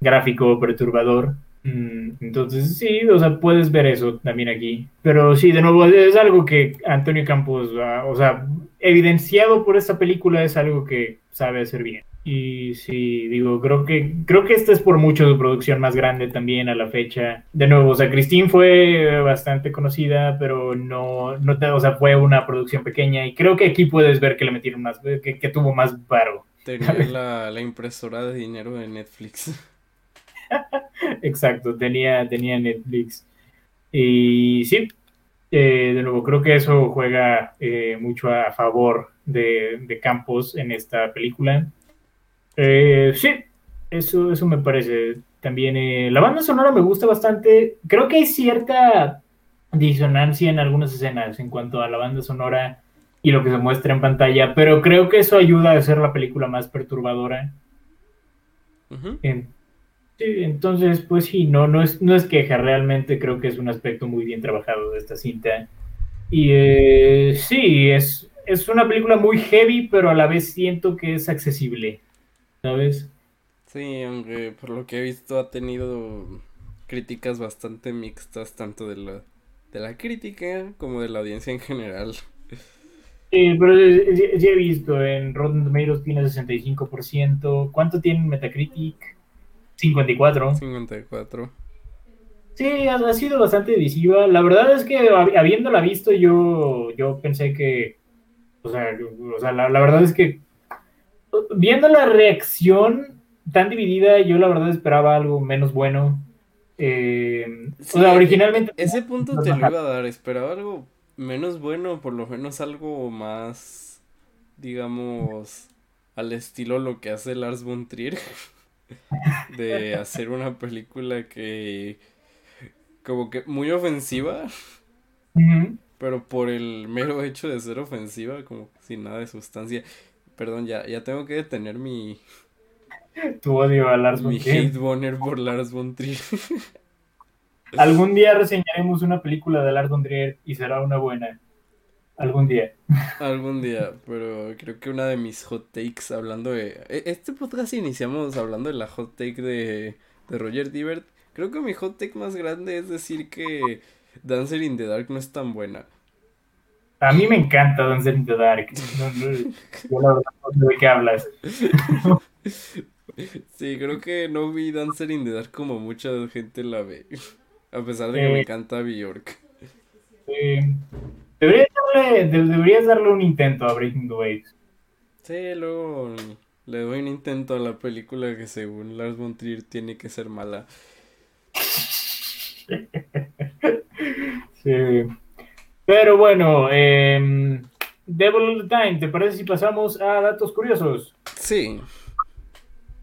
gráfico perturbador. Mm, Entonces, sí, o sea, puedes ver eso también aquí. Pero sí, de nuevo, es algo que Antonio Campos, ah, o sea, evidenciado por esta película, es algo que sabe hacer bien. Y sí, digo, creo que, creo que esta es por mucho su producción más grande también a la fecha. De nuevo, o sea, Christine fue bastante conocida, pero no, no te- o sea, fue una producción pequeña. Y creo que aquí puedes ver que le metieron más, que, que tuvo más paro. Tenía la, la impresora de dinero de Netflix. Exacto, tenía, tenía Netflix. Y sí, eh, de nuevo, creo que eso juega eh, mucho a favor de, de Campos en esta película. Eh, sí, eso, eso me parece. También eh, la banda sonora me gusta bastante. Creo que hay cierta disonancia en algunas escenas en cuanto a la banda sonora y lo que se muestra en pantalla, pero creo que eso ayuda a hacer la película más perturbadora. Sí, entonces, pues sí, no, no es, no es queja, realmente creo que es un aspecto muy bien trabajado de esta cinta. Y eh, sí, es, es una película muy heavy, pero a la vez siento que es accesible, ¿sabes? Sí, aunque por lo que he visto ha tenido críticas bastante mixtas, tanto de la, de la crítica como de la audiencia en general. Sí, pero sí, sí he visto, en Rotten Tomatoes tiene 65%. ¿Cuánto tiene en Metacritic? 54. 54. Sí, ha, sido bastante divisiva. La verdad es que hab- habiéndola visto, yo, yo pensé que, o sea, o sea, la, la verdad es que viendo la reacción tan dividida, yo la verdad esperaba algo menos bueno. Eh, Sí, o sea, originalmente... Ese punto te lo iba a dar, esperaba algo menos bueno, por lo menos algo más, digamos, al estilo lo que hace Lars von Trier, de hacer una película que, como que muy ofensiva, pero por el mero hecho de ser ofensiva, como sin nada de sustancia. Perdón, ya, ya tengo que detener mi, Tu odio a Lars von mi Trier. hate boner por Lars von Trier. Algún día reseñaremos una película de Lars von Trier y será una buena. Algún día. Algún día, pero creo que una de mis hot takes hablando de... e- Este podcast iniciamos hablando de la hot take de, de Roger Ebert. Creo que mi hot take más grande es decir que Dancer in the Dark no es tan buena. A mí me encanta Dancer in the Dark. No, no, yo la verdad no sé de qué hablas. Sí, creo que no vi Dancer in the Dark como mucha gente la ve. A pesar de que me Eh. encanta Bjork. Eh, deberías, darle, de- deberías darle un intento a Breaking the Waves. Sí, luego le doy un intento a la película que según Lars von Trier tiene que ser mala. Sí. Pero bueno, eh, Devil All the Time, ¿te parece si pasamos a datos curiosos? Sí,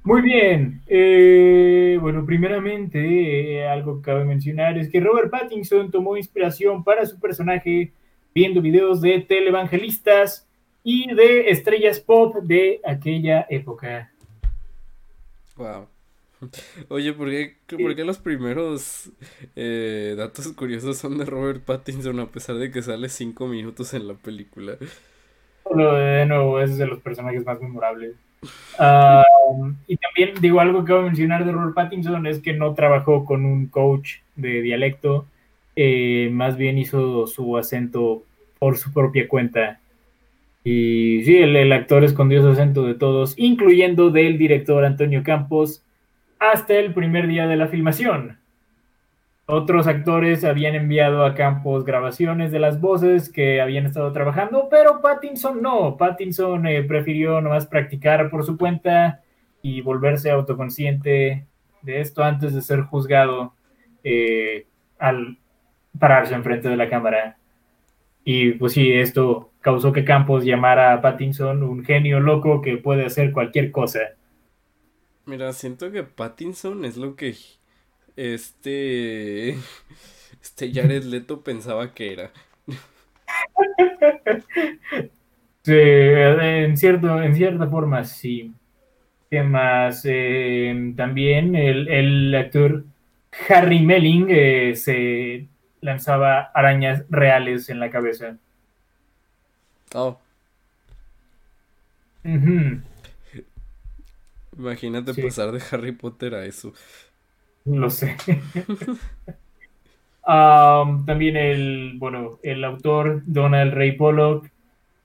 Muy bien. eh, bueno, primeramente, eh, algo que cabe mencionar es que Robert Pattinson tomó inspiración para su personaje viendo videos de televangelistas y de estrellas pop de aquella época. Wow. Oye, ¿por qué, por qué los primeros eh, datos curiosos son de Robert Pattinson a pesar de que sale cinco minutos en la película? De, nuevo, es de los personajes más memorables. Y también digo algo que voy a mencionar de Robert Pattinson es que no trabajó con un coach de dialecto, eh, más bien hizo su acento por su propia cuenta. Y sí, el, el actor escondió su acento de todos, incluyendo del director Antonio Campos, hasta el primer día de la filmación. Otros actores habían enviado a Campos grabaciones de las voces que habían estado trabajando, pero Pattinson no. Pattinson eh, prefirió nomás practicar por su cuenta y volverse autoconsciente de esto antes de ser juzgado eh, al pararse enfrente de la cámara. Y pues sí, esto causó que Campos llamara a Pattinson un genio loco que puede hacer cualquier cosa. Mira, siento que Pattinson es lo que este este Jared Leto pensaba que era. Sí, en, cierto, en cierta forma, sí. ¿Qué más? Eh, también el, el actor Harry Melling eh, se lanzaba arañas reales en la cabeza. Oh, Ujú, imagínate Sí. pasar de Harry Potter a eso. Lo sé. Am, también el, bueno, el autor Donald Ray Pollock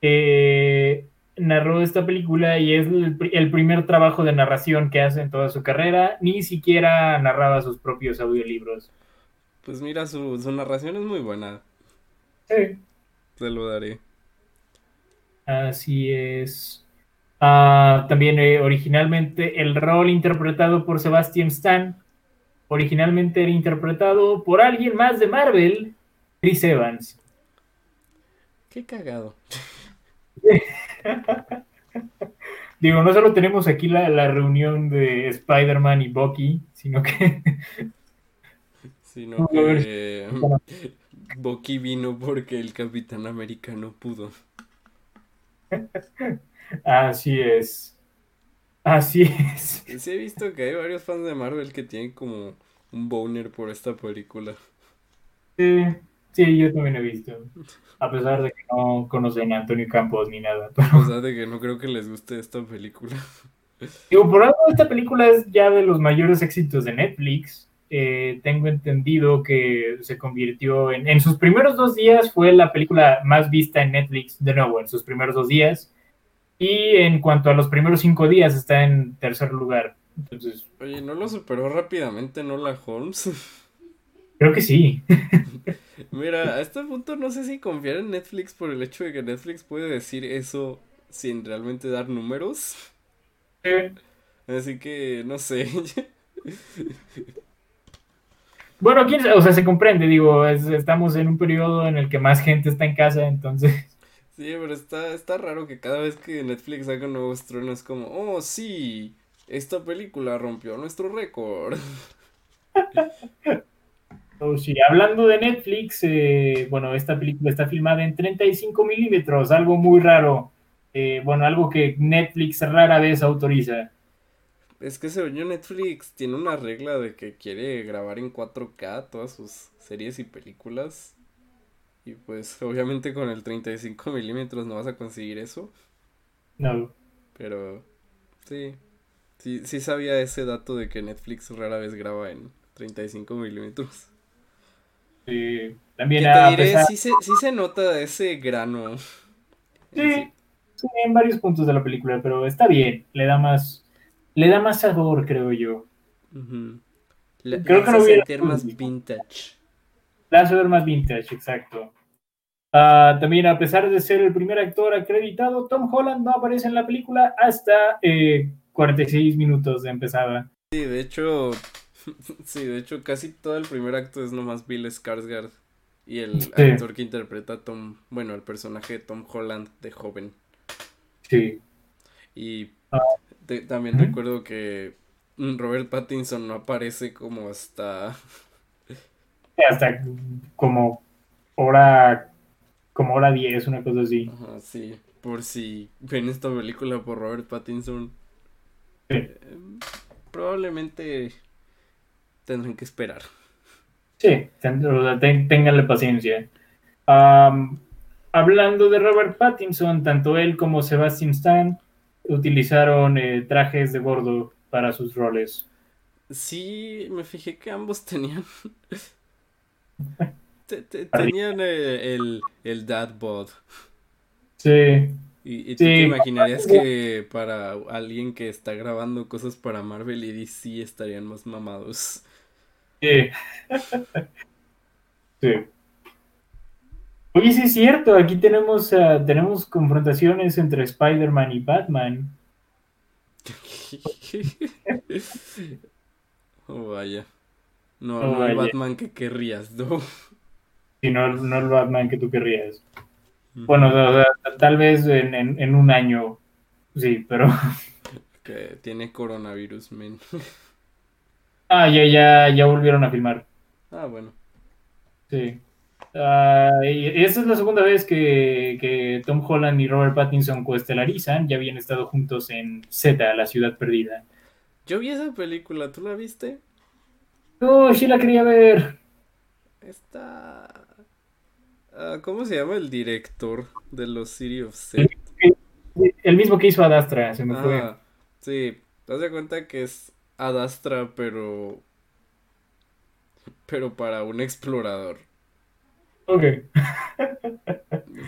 eh, narró esta película y es el, pri- el primer trabajo de narración que hace en toda su carrera. Ni siquiera narraba sus propios audiolibros. Pues mira, su, su narración es muy buena, Sí. te lo daré. Así es. Ah, también eh, originalmente el rol interpretado por Sebastian Stan, originalmente era interpretado por alguien más de Marvel, Chris Evans. Qué cagado. Digo, no solo tenemos aquí la, la reunión de Spider-Man y Bucky, sino que Sino que Bucky vino porque el Capitán América no pudo. Así es. Así es. Sí he visto que hay varios fans de Marvel que tienen como un boner por esta película. Sí, sí, yo también he visto. A pesar de que no conocen a Antonio Campos ni nada. Pero, O sea, de que no creo que les guste esta película. digo, por algo esta película es ya de los mayores éxitos de Netflix. Eh, tengo entendido que se convirtió en, en sus primeros dos días fue la película más vista en Netflix, de nuevo, en sus primeros dos días. Y en cuanto a los primeros cinco días está en tercer lugar. Entonces, Oye, ¿no lo superó rápidamente Nola Holmes? creo que sí. Mira, a este punto no sé si confiar en Netflix por el hecho de que Netflix puede decir eso sin realmente dar números. Así que no sé. Bueno, quién o sea, se comprende, digo, es- estamos en un periodo en el que más gente está en casa, entonces, Sí, pero está, está raro que cada vez que Netflix haga un nuevo estreno es como, oh sí, esta película rompió nuestro récord. oh, sí, hablando de Netflix, eh, bueno, esta película está filmada en 35 milímetros, algo muy raro, eh, bueno, algo que Netflix rara vez autoriza. Es que según yo Netflix tiene una regla de que quiere grabar en 4K todas sus series y películas. Y pues obviamente con el 35 milímetros no vas a conseguir eso. No, Pero sí, sí, sí sabía ese dato de que Netflix rara vez graba en 35 milímetros. Que también te a diré, pesar- sí se, sí se nota ese grano. Sí, sí, en varios puntos de la película, pero está bien, le da más, le da más sabor, creo yo. Ujú. La, Creo que no hace hubiera- sentir más vintage. La hace ver más vintage, exacto. Ah, también, a pesar de ser el primer actor acreditado, Tom Holland no aparece en la película hasta eh, 46 minutos de empezada. Sí, de hecho, sí, de hecho casi todo el primer acto es nomás Bill Skarsgård y el Sí. actor que interpreta a Tom, bueno, el personaje de Tom Holland de joven. Sí. Y Ah. te- también recuerdo que Robert Pattinson no aparece como hasta... Hasta como hora, como hora 10, una cosa así. Ajá, sí, por si ven esta película por Robert Pattinson, Sí. eh, probablemente tendrán que esperar. Sí, ten- o sea, ten- ténganle paciencia. Hablando de Robert Pattinson, tanto él como Sebastian Stan utilizaron eh, trajes de gordo para sus roles. Sí, me fijé que ambos tenían... te- te- Arriba. tenían eh, el, el dad bod. Sí, Y, y tú Sí. te imaginarías que para alguien que está grabando cosas para Marvel y DC estarían más mamados. sí. Sí. Oye, sí es cierto, aquí tenemos, ah, tenemos confrontaciones entre Spider-Man y Batman. Oh, vaya. No, Oh, no el. Batman que querrías, ¿no? Si no, no el Batman que tú querrías. Bueno, o sea, tal vez en, en- en un año, sí, pero... Que tiene coronavirus, men. Ah, ya, ya, ya volvieron a filmar. Ah, bueno. Sí. Ah, y esa es la segunda vez que, que Tom Holland y Robert Pattinson coestelarizan. Ya habían estado juntos en Z, La Ciudad Perdida. Yo vi esa película, ¿tú la viste? Oh, sí la quería ver. Está... ah, ¿cómo se llama el director de los City of Set? El mismo que hizo Adastra, se me fue. Ah, sí, te das cuenta que es Ad Astra, pero... Pero para un explorador. Ok.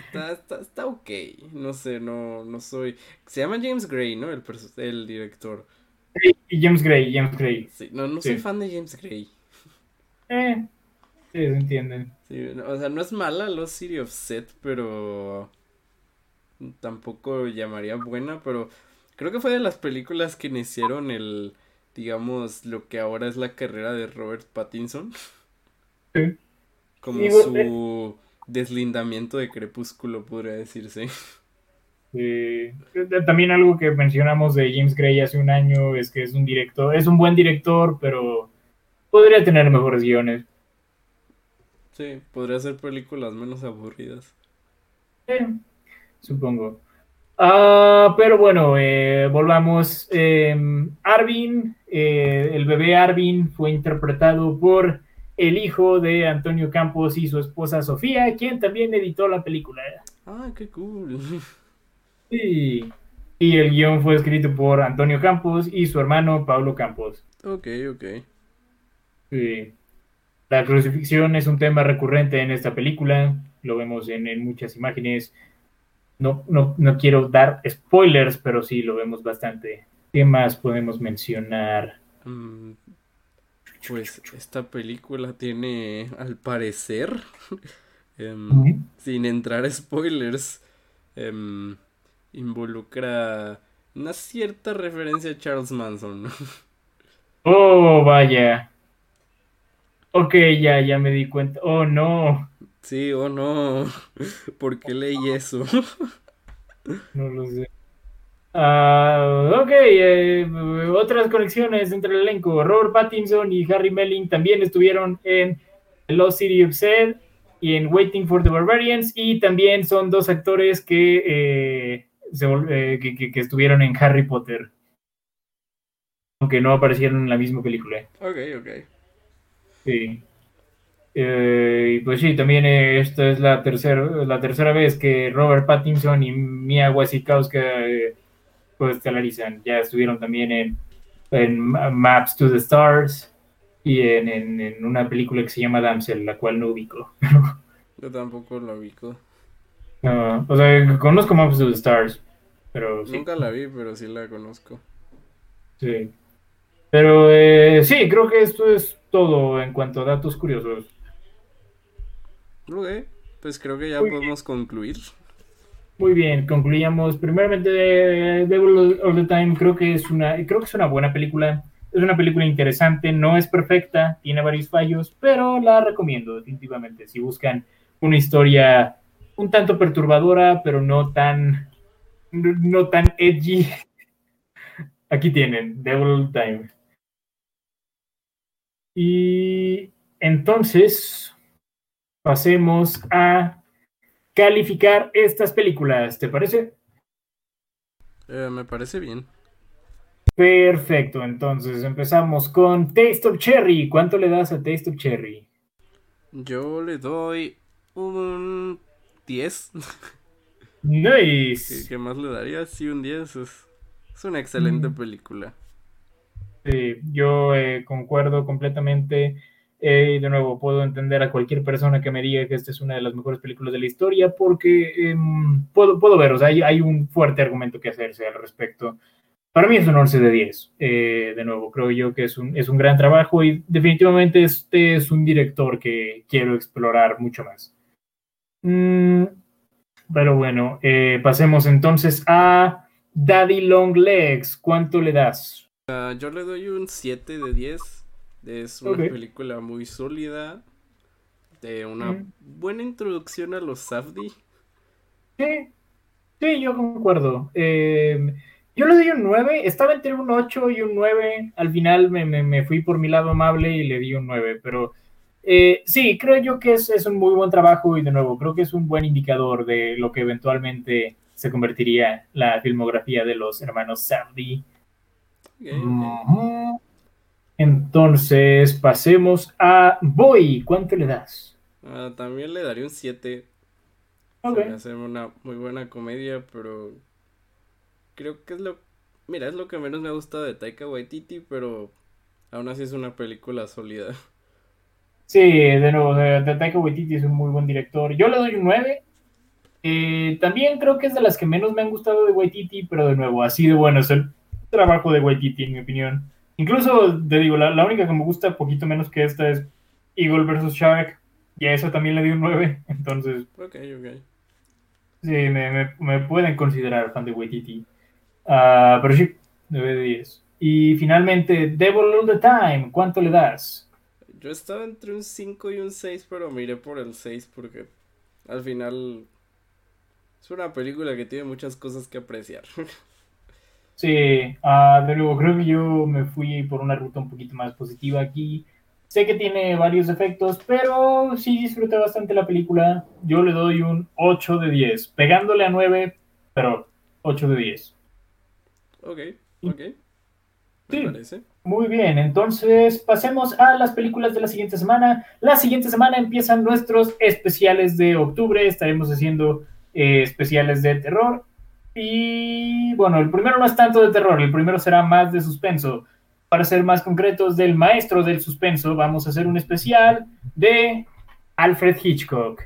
Está, está, está ok, no sé, no, no soy... Se llama James Gray, ¿no? El, el director. Y James Gray, James Gray. Sí, no, no soy Sí. fan de James Gray. Eh, sí, se entiende. Sí, no, o sea, no es mala Lost City of Set, pero tampoco llamaría buena, pero creo que fue de las películas que iniciaron el, digamos, lo que ahora es la carrera de Robert Pattinson, Sí. como su deslindamiento de Crepúsculo, podría decirse. Eh, también algo que mencionamos de James Gray hace un año es que es un director, es un buen director, pero podría tener mejores guiones. Sí, podría ser películas menos aburridas. Eh, supongo. Ah, pero bueno, eh, volvamos. Eh, Arvin, eh, el bebé Arvin fue interpretado por el hijo de Antonio Campos y su esposa Sofía, quien también editó la película. Ah, qué cool. Sí. Y el guion fue escrito por Antonio Campos y su hermano Pablo Campos. Ok, ok. Sí. La crucifixión es un tema recurrente en esta película, lo vemos en, en muchas imágenes. No, no, no quiero dar spoilers, pero sí lo vemos bastante. ¿Qué más podemos mencionar? Mm, Pues esta película tiene, al parecer, em, sin entrar a spoilers, em, involucra una cierta referencia a Charles Manson. Oh, vaya. Ok, ya, ya me di cuenta. Oh, no. Sí o no, ¿por qué leí eso? No lo sé. Ah, ok, eh, otras conexiones entre el elenco. Robert Pattinson y Harry Melling también estuvieron en The Lost City of Zed y en Waiting for the Barbarians y también son dos actores que, eh, se eh, que, que- que estuvieron en Harry Potter. Aunque no aparecieron en la misma película. Ok, ok. Sí. Eh, y pues sí, también eh, esta es la tercera, la tercera vez que Robert Pattinson y Mia Wasikowska eh, pues estelarizan. Ya estuvieron también en, en Ma- Maps to the Stars y en, en- en una película que se llama Damsel, la cual no ubico. Yo tampoco la ubico. No, o sea, conozco Maps to the Stars, pero sí. Nunca la vi, pero sí la conozco. sí. Pero eh, sí, creo que esto es todo en cuanto a datos curiosos. Ok, pues creo que ya Muy podemos concluir. Muy bien, concluyamos. Primeramente, Devil of the Time creo que es una, creo que es una buena película. Es una película interesante, no es perfecta, tiene varios fallos, pero la recomiendo definitivamente. Si buscan una historia un tanto perturbadora, pero no tan, no, no tan edgy, aquí tienen, Devil Time. Y entonces pasemos a calificar estas películas, ¿te parece? Eh, me parece bien. Perfecto, entonces empezamos con Taste of Cherry. ¿Cuánto le das a Taste of Cherry? Yo le doy un 10. ¿Qué, Nice. qué más le daría? Sí, un 10. Es, es una excelente Mm. película. Sí, yo eh, concuerdo completamente. Eh, y de nuevo, puedo entender a cualquier persona que me diga que esta es una de las mejores películas de la historia porque em, puedo, puedo ver, o sea, hay, hay un fuerte argumento que hacerse al respecto. Para mí es un 11 de 10. Eh, de nuevo, creo yo que es un, es un gran trabajo y definitivamente este es un director que quiero explorar mucho más. Mm, pero bueno, pasemos entonces a Daddy Long Legs. ¿Cuánto le das? Ah, yo le doy un 7 de 10. Es una película muy sólida. De una Mm. buena introducción a los Safdie. Sí, sí, yo concuerdo. Eh, yo le doy un 9, estaba entre un 8 y un 9. Al final me, me- me fui por mi lado amable y le di un 9, pero eh, sí, creo yo que es, es un muy buen trabajo y de nuevo, creo que es un buen indicador de lo que eventualmente se convertiría la filmografía de los hermanos Safdie. Entonces, pasemos a Boy. ¿Cuánto le das? Ah, también le daría un 7. Ok. Se me hace una muy buena comedia, pero creo que es lo... Mira, es lo que menos me ha gustado de Taika Waititi, pero aún así es una película sólida. Sí, de nuevo, de, de Taika Waititi es un muy buen director. Yo le doy un 9. Eh, también creo que es de las que menos me han gustado de Waititi, pero de nuevo, así de bueno es el trabajo de Waititi, en mi opinión. Incluso, te digo, la, la única que me gusta poquito menos que esta es Eagle vs. Shark, y a esa también le di un 9, entonces Ok, ok. sí, me, me- me pueden considerar fan de Waititi. Ah, pero sí, 9 de 10. Y finalmente, Devil All the Time, ¿cuánto le das? Yo estaba entre un 5 y un 6, pero miré por el 6 porque al final es una película que tiene muchas cosas que apreciar. Sí, de nuevo, creo que yo me fui por una ruta un poquito más positiva aquí. Sé que tiene varios efectos, pero sí disfruté bastante la película. Yo le doy un 8 de 10, pegándole a 9, pero 8 de 10. ok, ok. Me Sí. parece. Muy bien, entonces pasemos a las películas de la siguiente semana. La siguiente semana empiezan nuestros especiales de octubre. Estaremos haciendo eh, especiales de terror. Y bueno, el primero no es tanto de terror, el primero será más de suspenso. Para ser más concretos, del maestro del suspenso, vamos a hacer un especial de Alfred Hitchcock.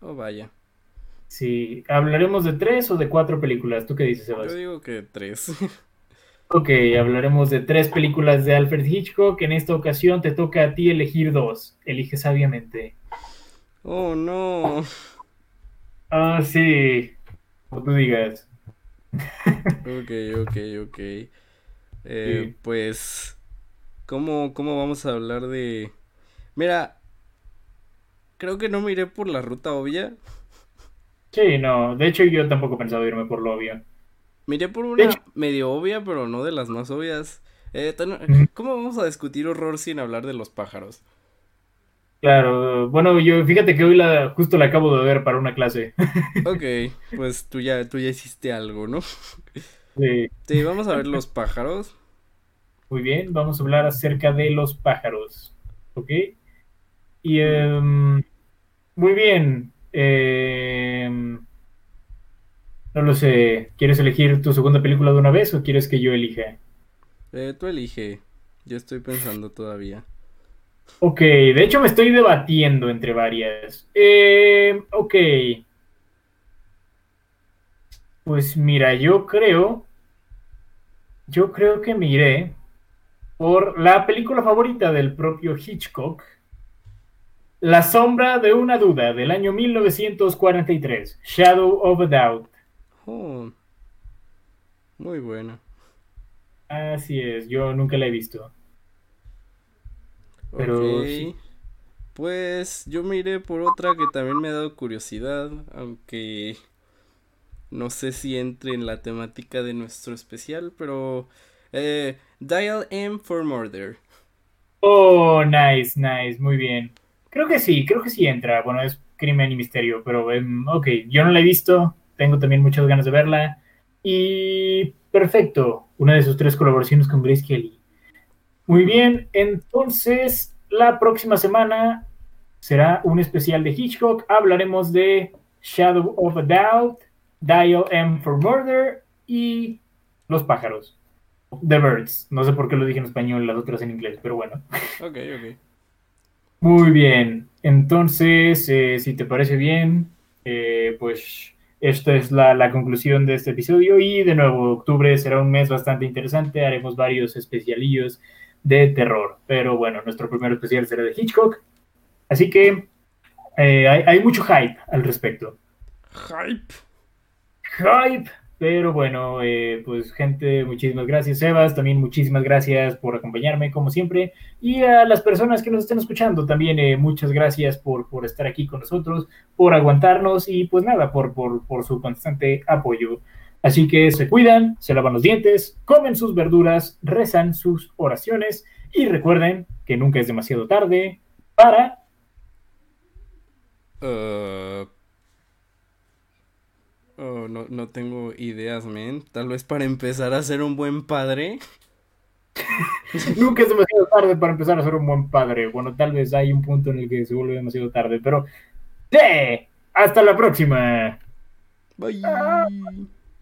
Oh, vaya. Sí, hablaremos de tres o de cuatro películas. ¿Tú qué dices, Sebas? Yo digo que 3. Ok, hablaremos de tres películas de Alfred Hitchcock. En esta ocasión te toca a ti elegir dos. Elige sabiamente. oh, no. Ah, sí. Como tú digas. Ok, ok, ok. Eh, Sí. Pues, ¿cómo, ¿cómo vamos a hablar de...? Mira, creo que no me iré por la ruta obvia. Sí, no. De hecho, yo tampoco pensaba irme por lo obvio. Miré por una hecho- medio obvia, pero no de las más obvias. Eh, tan-. ¿Cómo vamos a discutir horror sin hablar de los pájaros? Claro. Bueno, yo fíjate que hoy la, justo la acabo de ver para una clase. Ok, pues tú ya, tú ya hiciste algo, ¿no? Sí. Sí, vamos a ver los pájaros. Muy bien, vamos a hablar acerca de los pájaros. ¿Ok? Y em, muy bien. em, no lo sé. ¿Quieres elegir tu segunda película de una vez o quieres que yo elija? Eh, tú elige. Yo estoy pensando todavía. Ok, de hecho me estoy debatiendo entre varias. Eh, ok. Pues mira, yo creo. Yo creo que me iré por la película favorita del propio Hitchcock. La sombra de una duda del año 1943. Shadow of a Doubt. Oh, muy buena. Así es, yo nunca la he visto. Pero sí. Pues yo me iré por otra que también me ha dado curiosidad, aunque no sé si entre en la temática de nuestro especial, pero eh, Dial M for Murder. Oh, nice, nice, muy bien. Creo que sí, creo que sí entra. Bueno, es crimen y misterio, pero em, ok, yo no la he visto, tengo también muchas ganas de verla. Y perfecto, una de sus tres colaboraciones con Grace Kelly. Muy bien, entonces la próxima semana será un especial de Hitchcock. Hablaremos de Shadow of a Doubt, Dial M for Murder y Los pájaros. The Birds. No sé por qué lo dije en español, las otras en inglés, pero bueno. Ok, ok. Muy bien. Entonces, eh, si te parece bien, eh, pues esta es la, la conclusión de este episodio. Y de nuevo, octubre será un mes bastante interesante. Haremos varios especialillos de terror. Pero bueno, nuestro primer especial será de Hitchcock. Así que eh, hay, hay mucho hype al respecto. Hype. hype. Pero bueno, eh, pues gente, muchísimas gracias, Sebas. También muchísimas gracias por acompañarme, como siempre. Y a las personas que nos estén escuchando, también eh, muchas gracias por, por estar aquí con nosotros, por aguantarnos y pues nada, por, por, por su constante apoyo. Así que se cuidan, se lavan los dientes, comen sus verduras, rezan sus oraciones y recuerden que nunca es demasiado tarde para... Uh, oh, no, no tengo ideas, men. Tal vez para empezar a ser un buen padre. Nunca es demasiado tarde para empezar a ser un buen padre. Bueno, tal vez hay un punto en el que se vuelve demasiado tarde, pero... ¡Sí! ¡Hasta la próxima! Bye. Through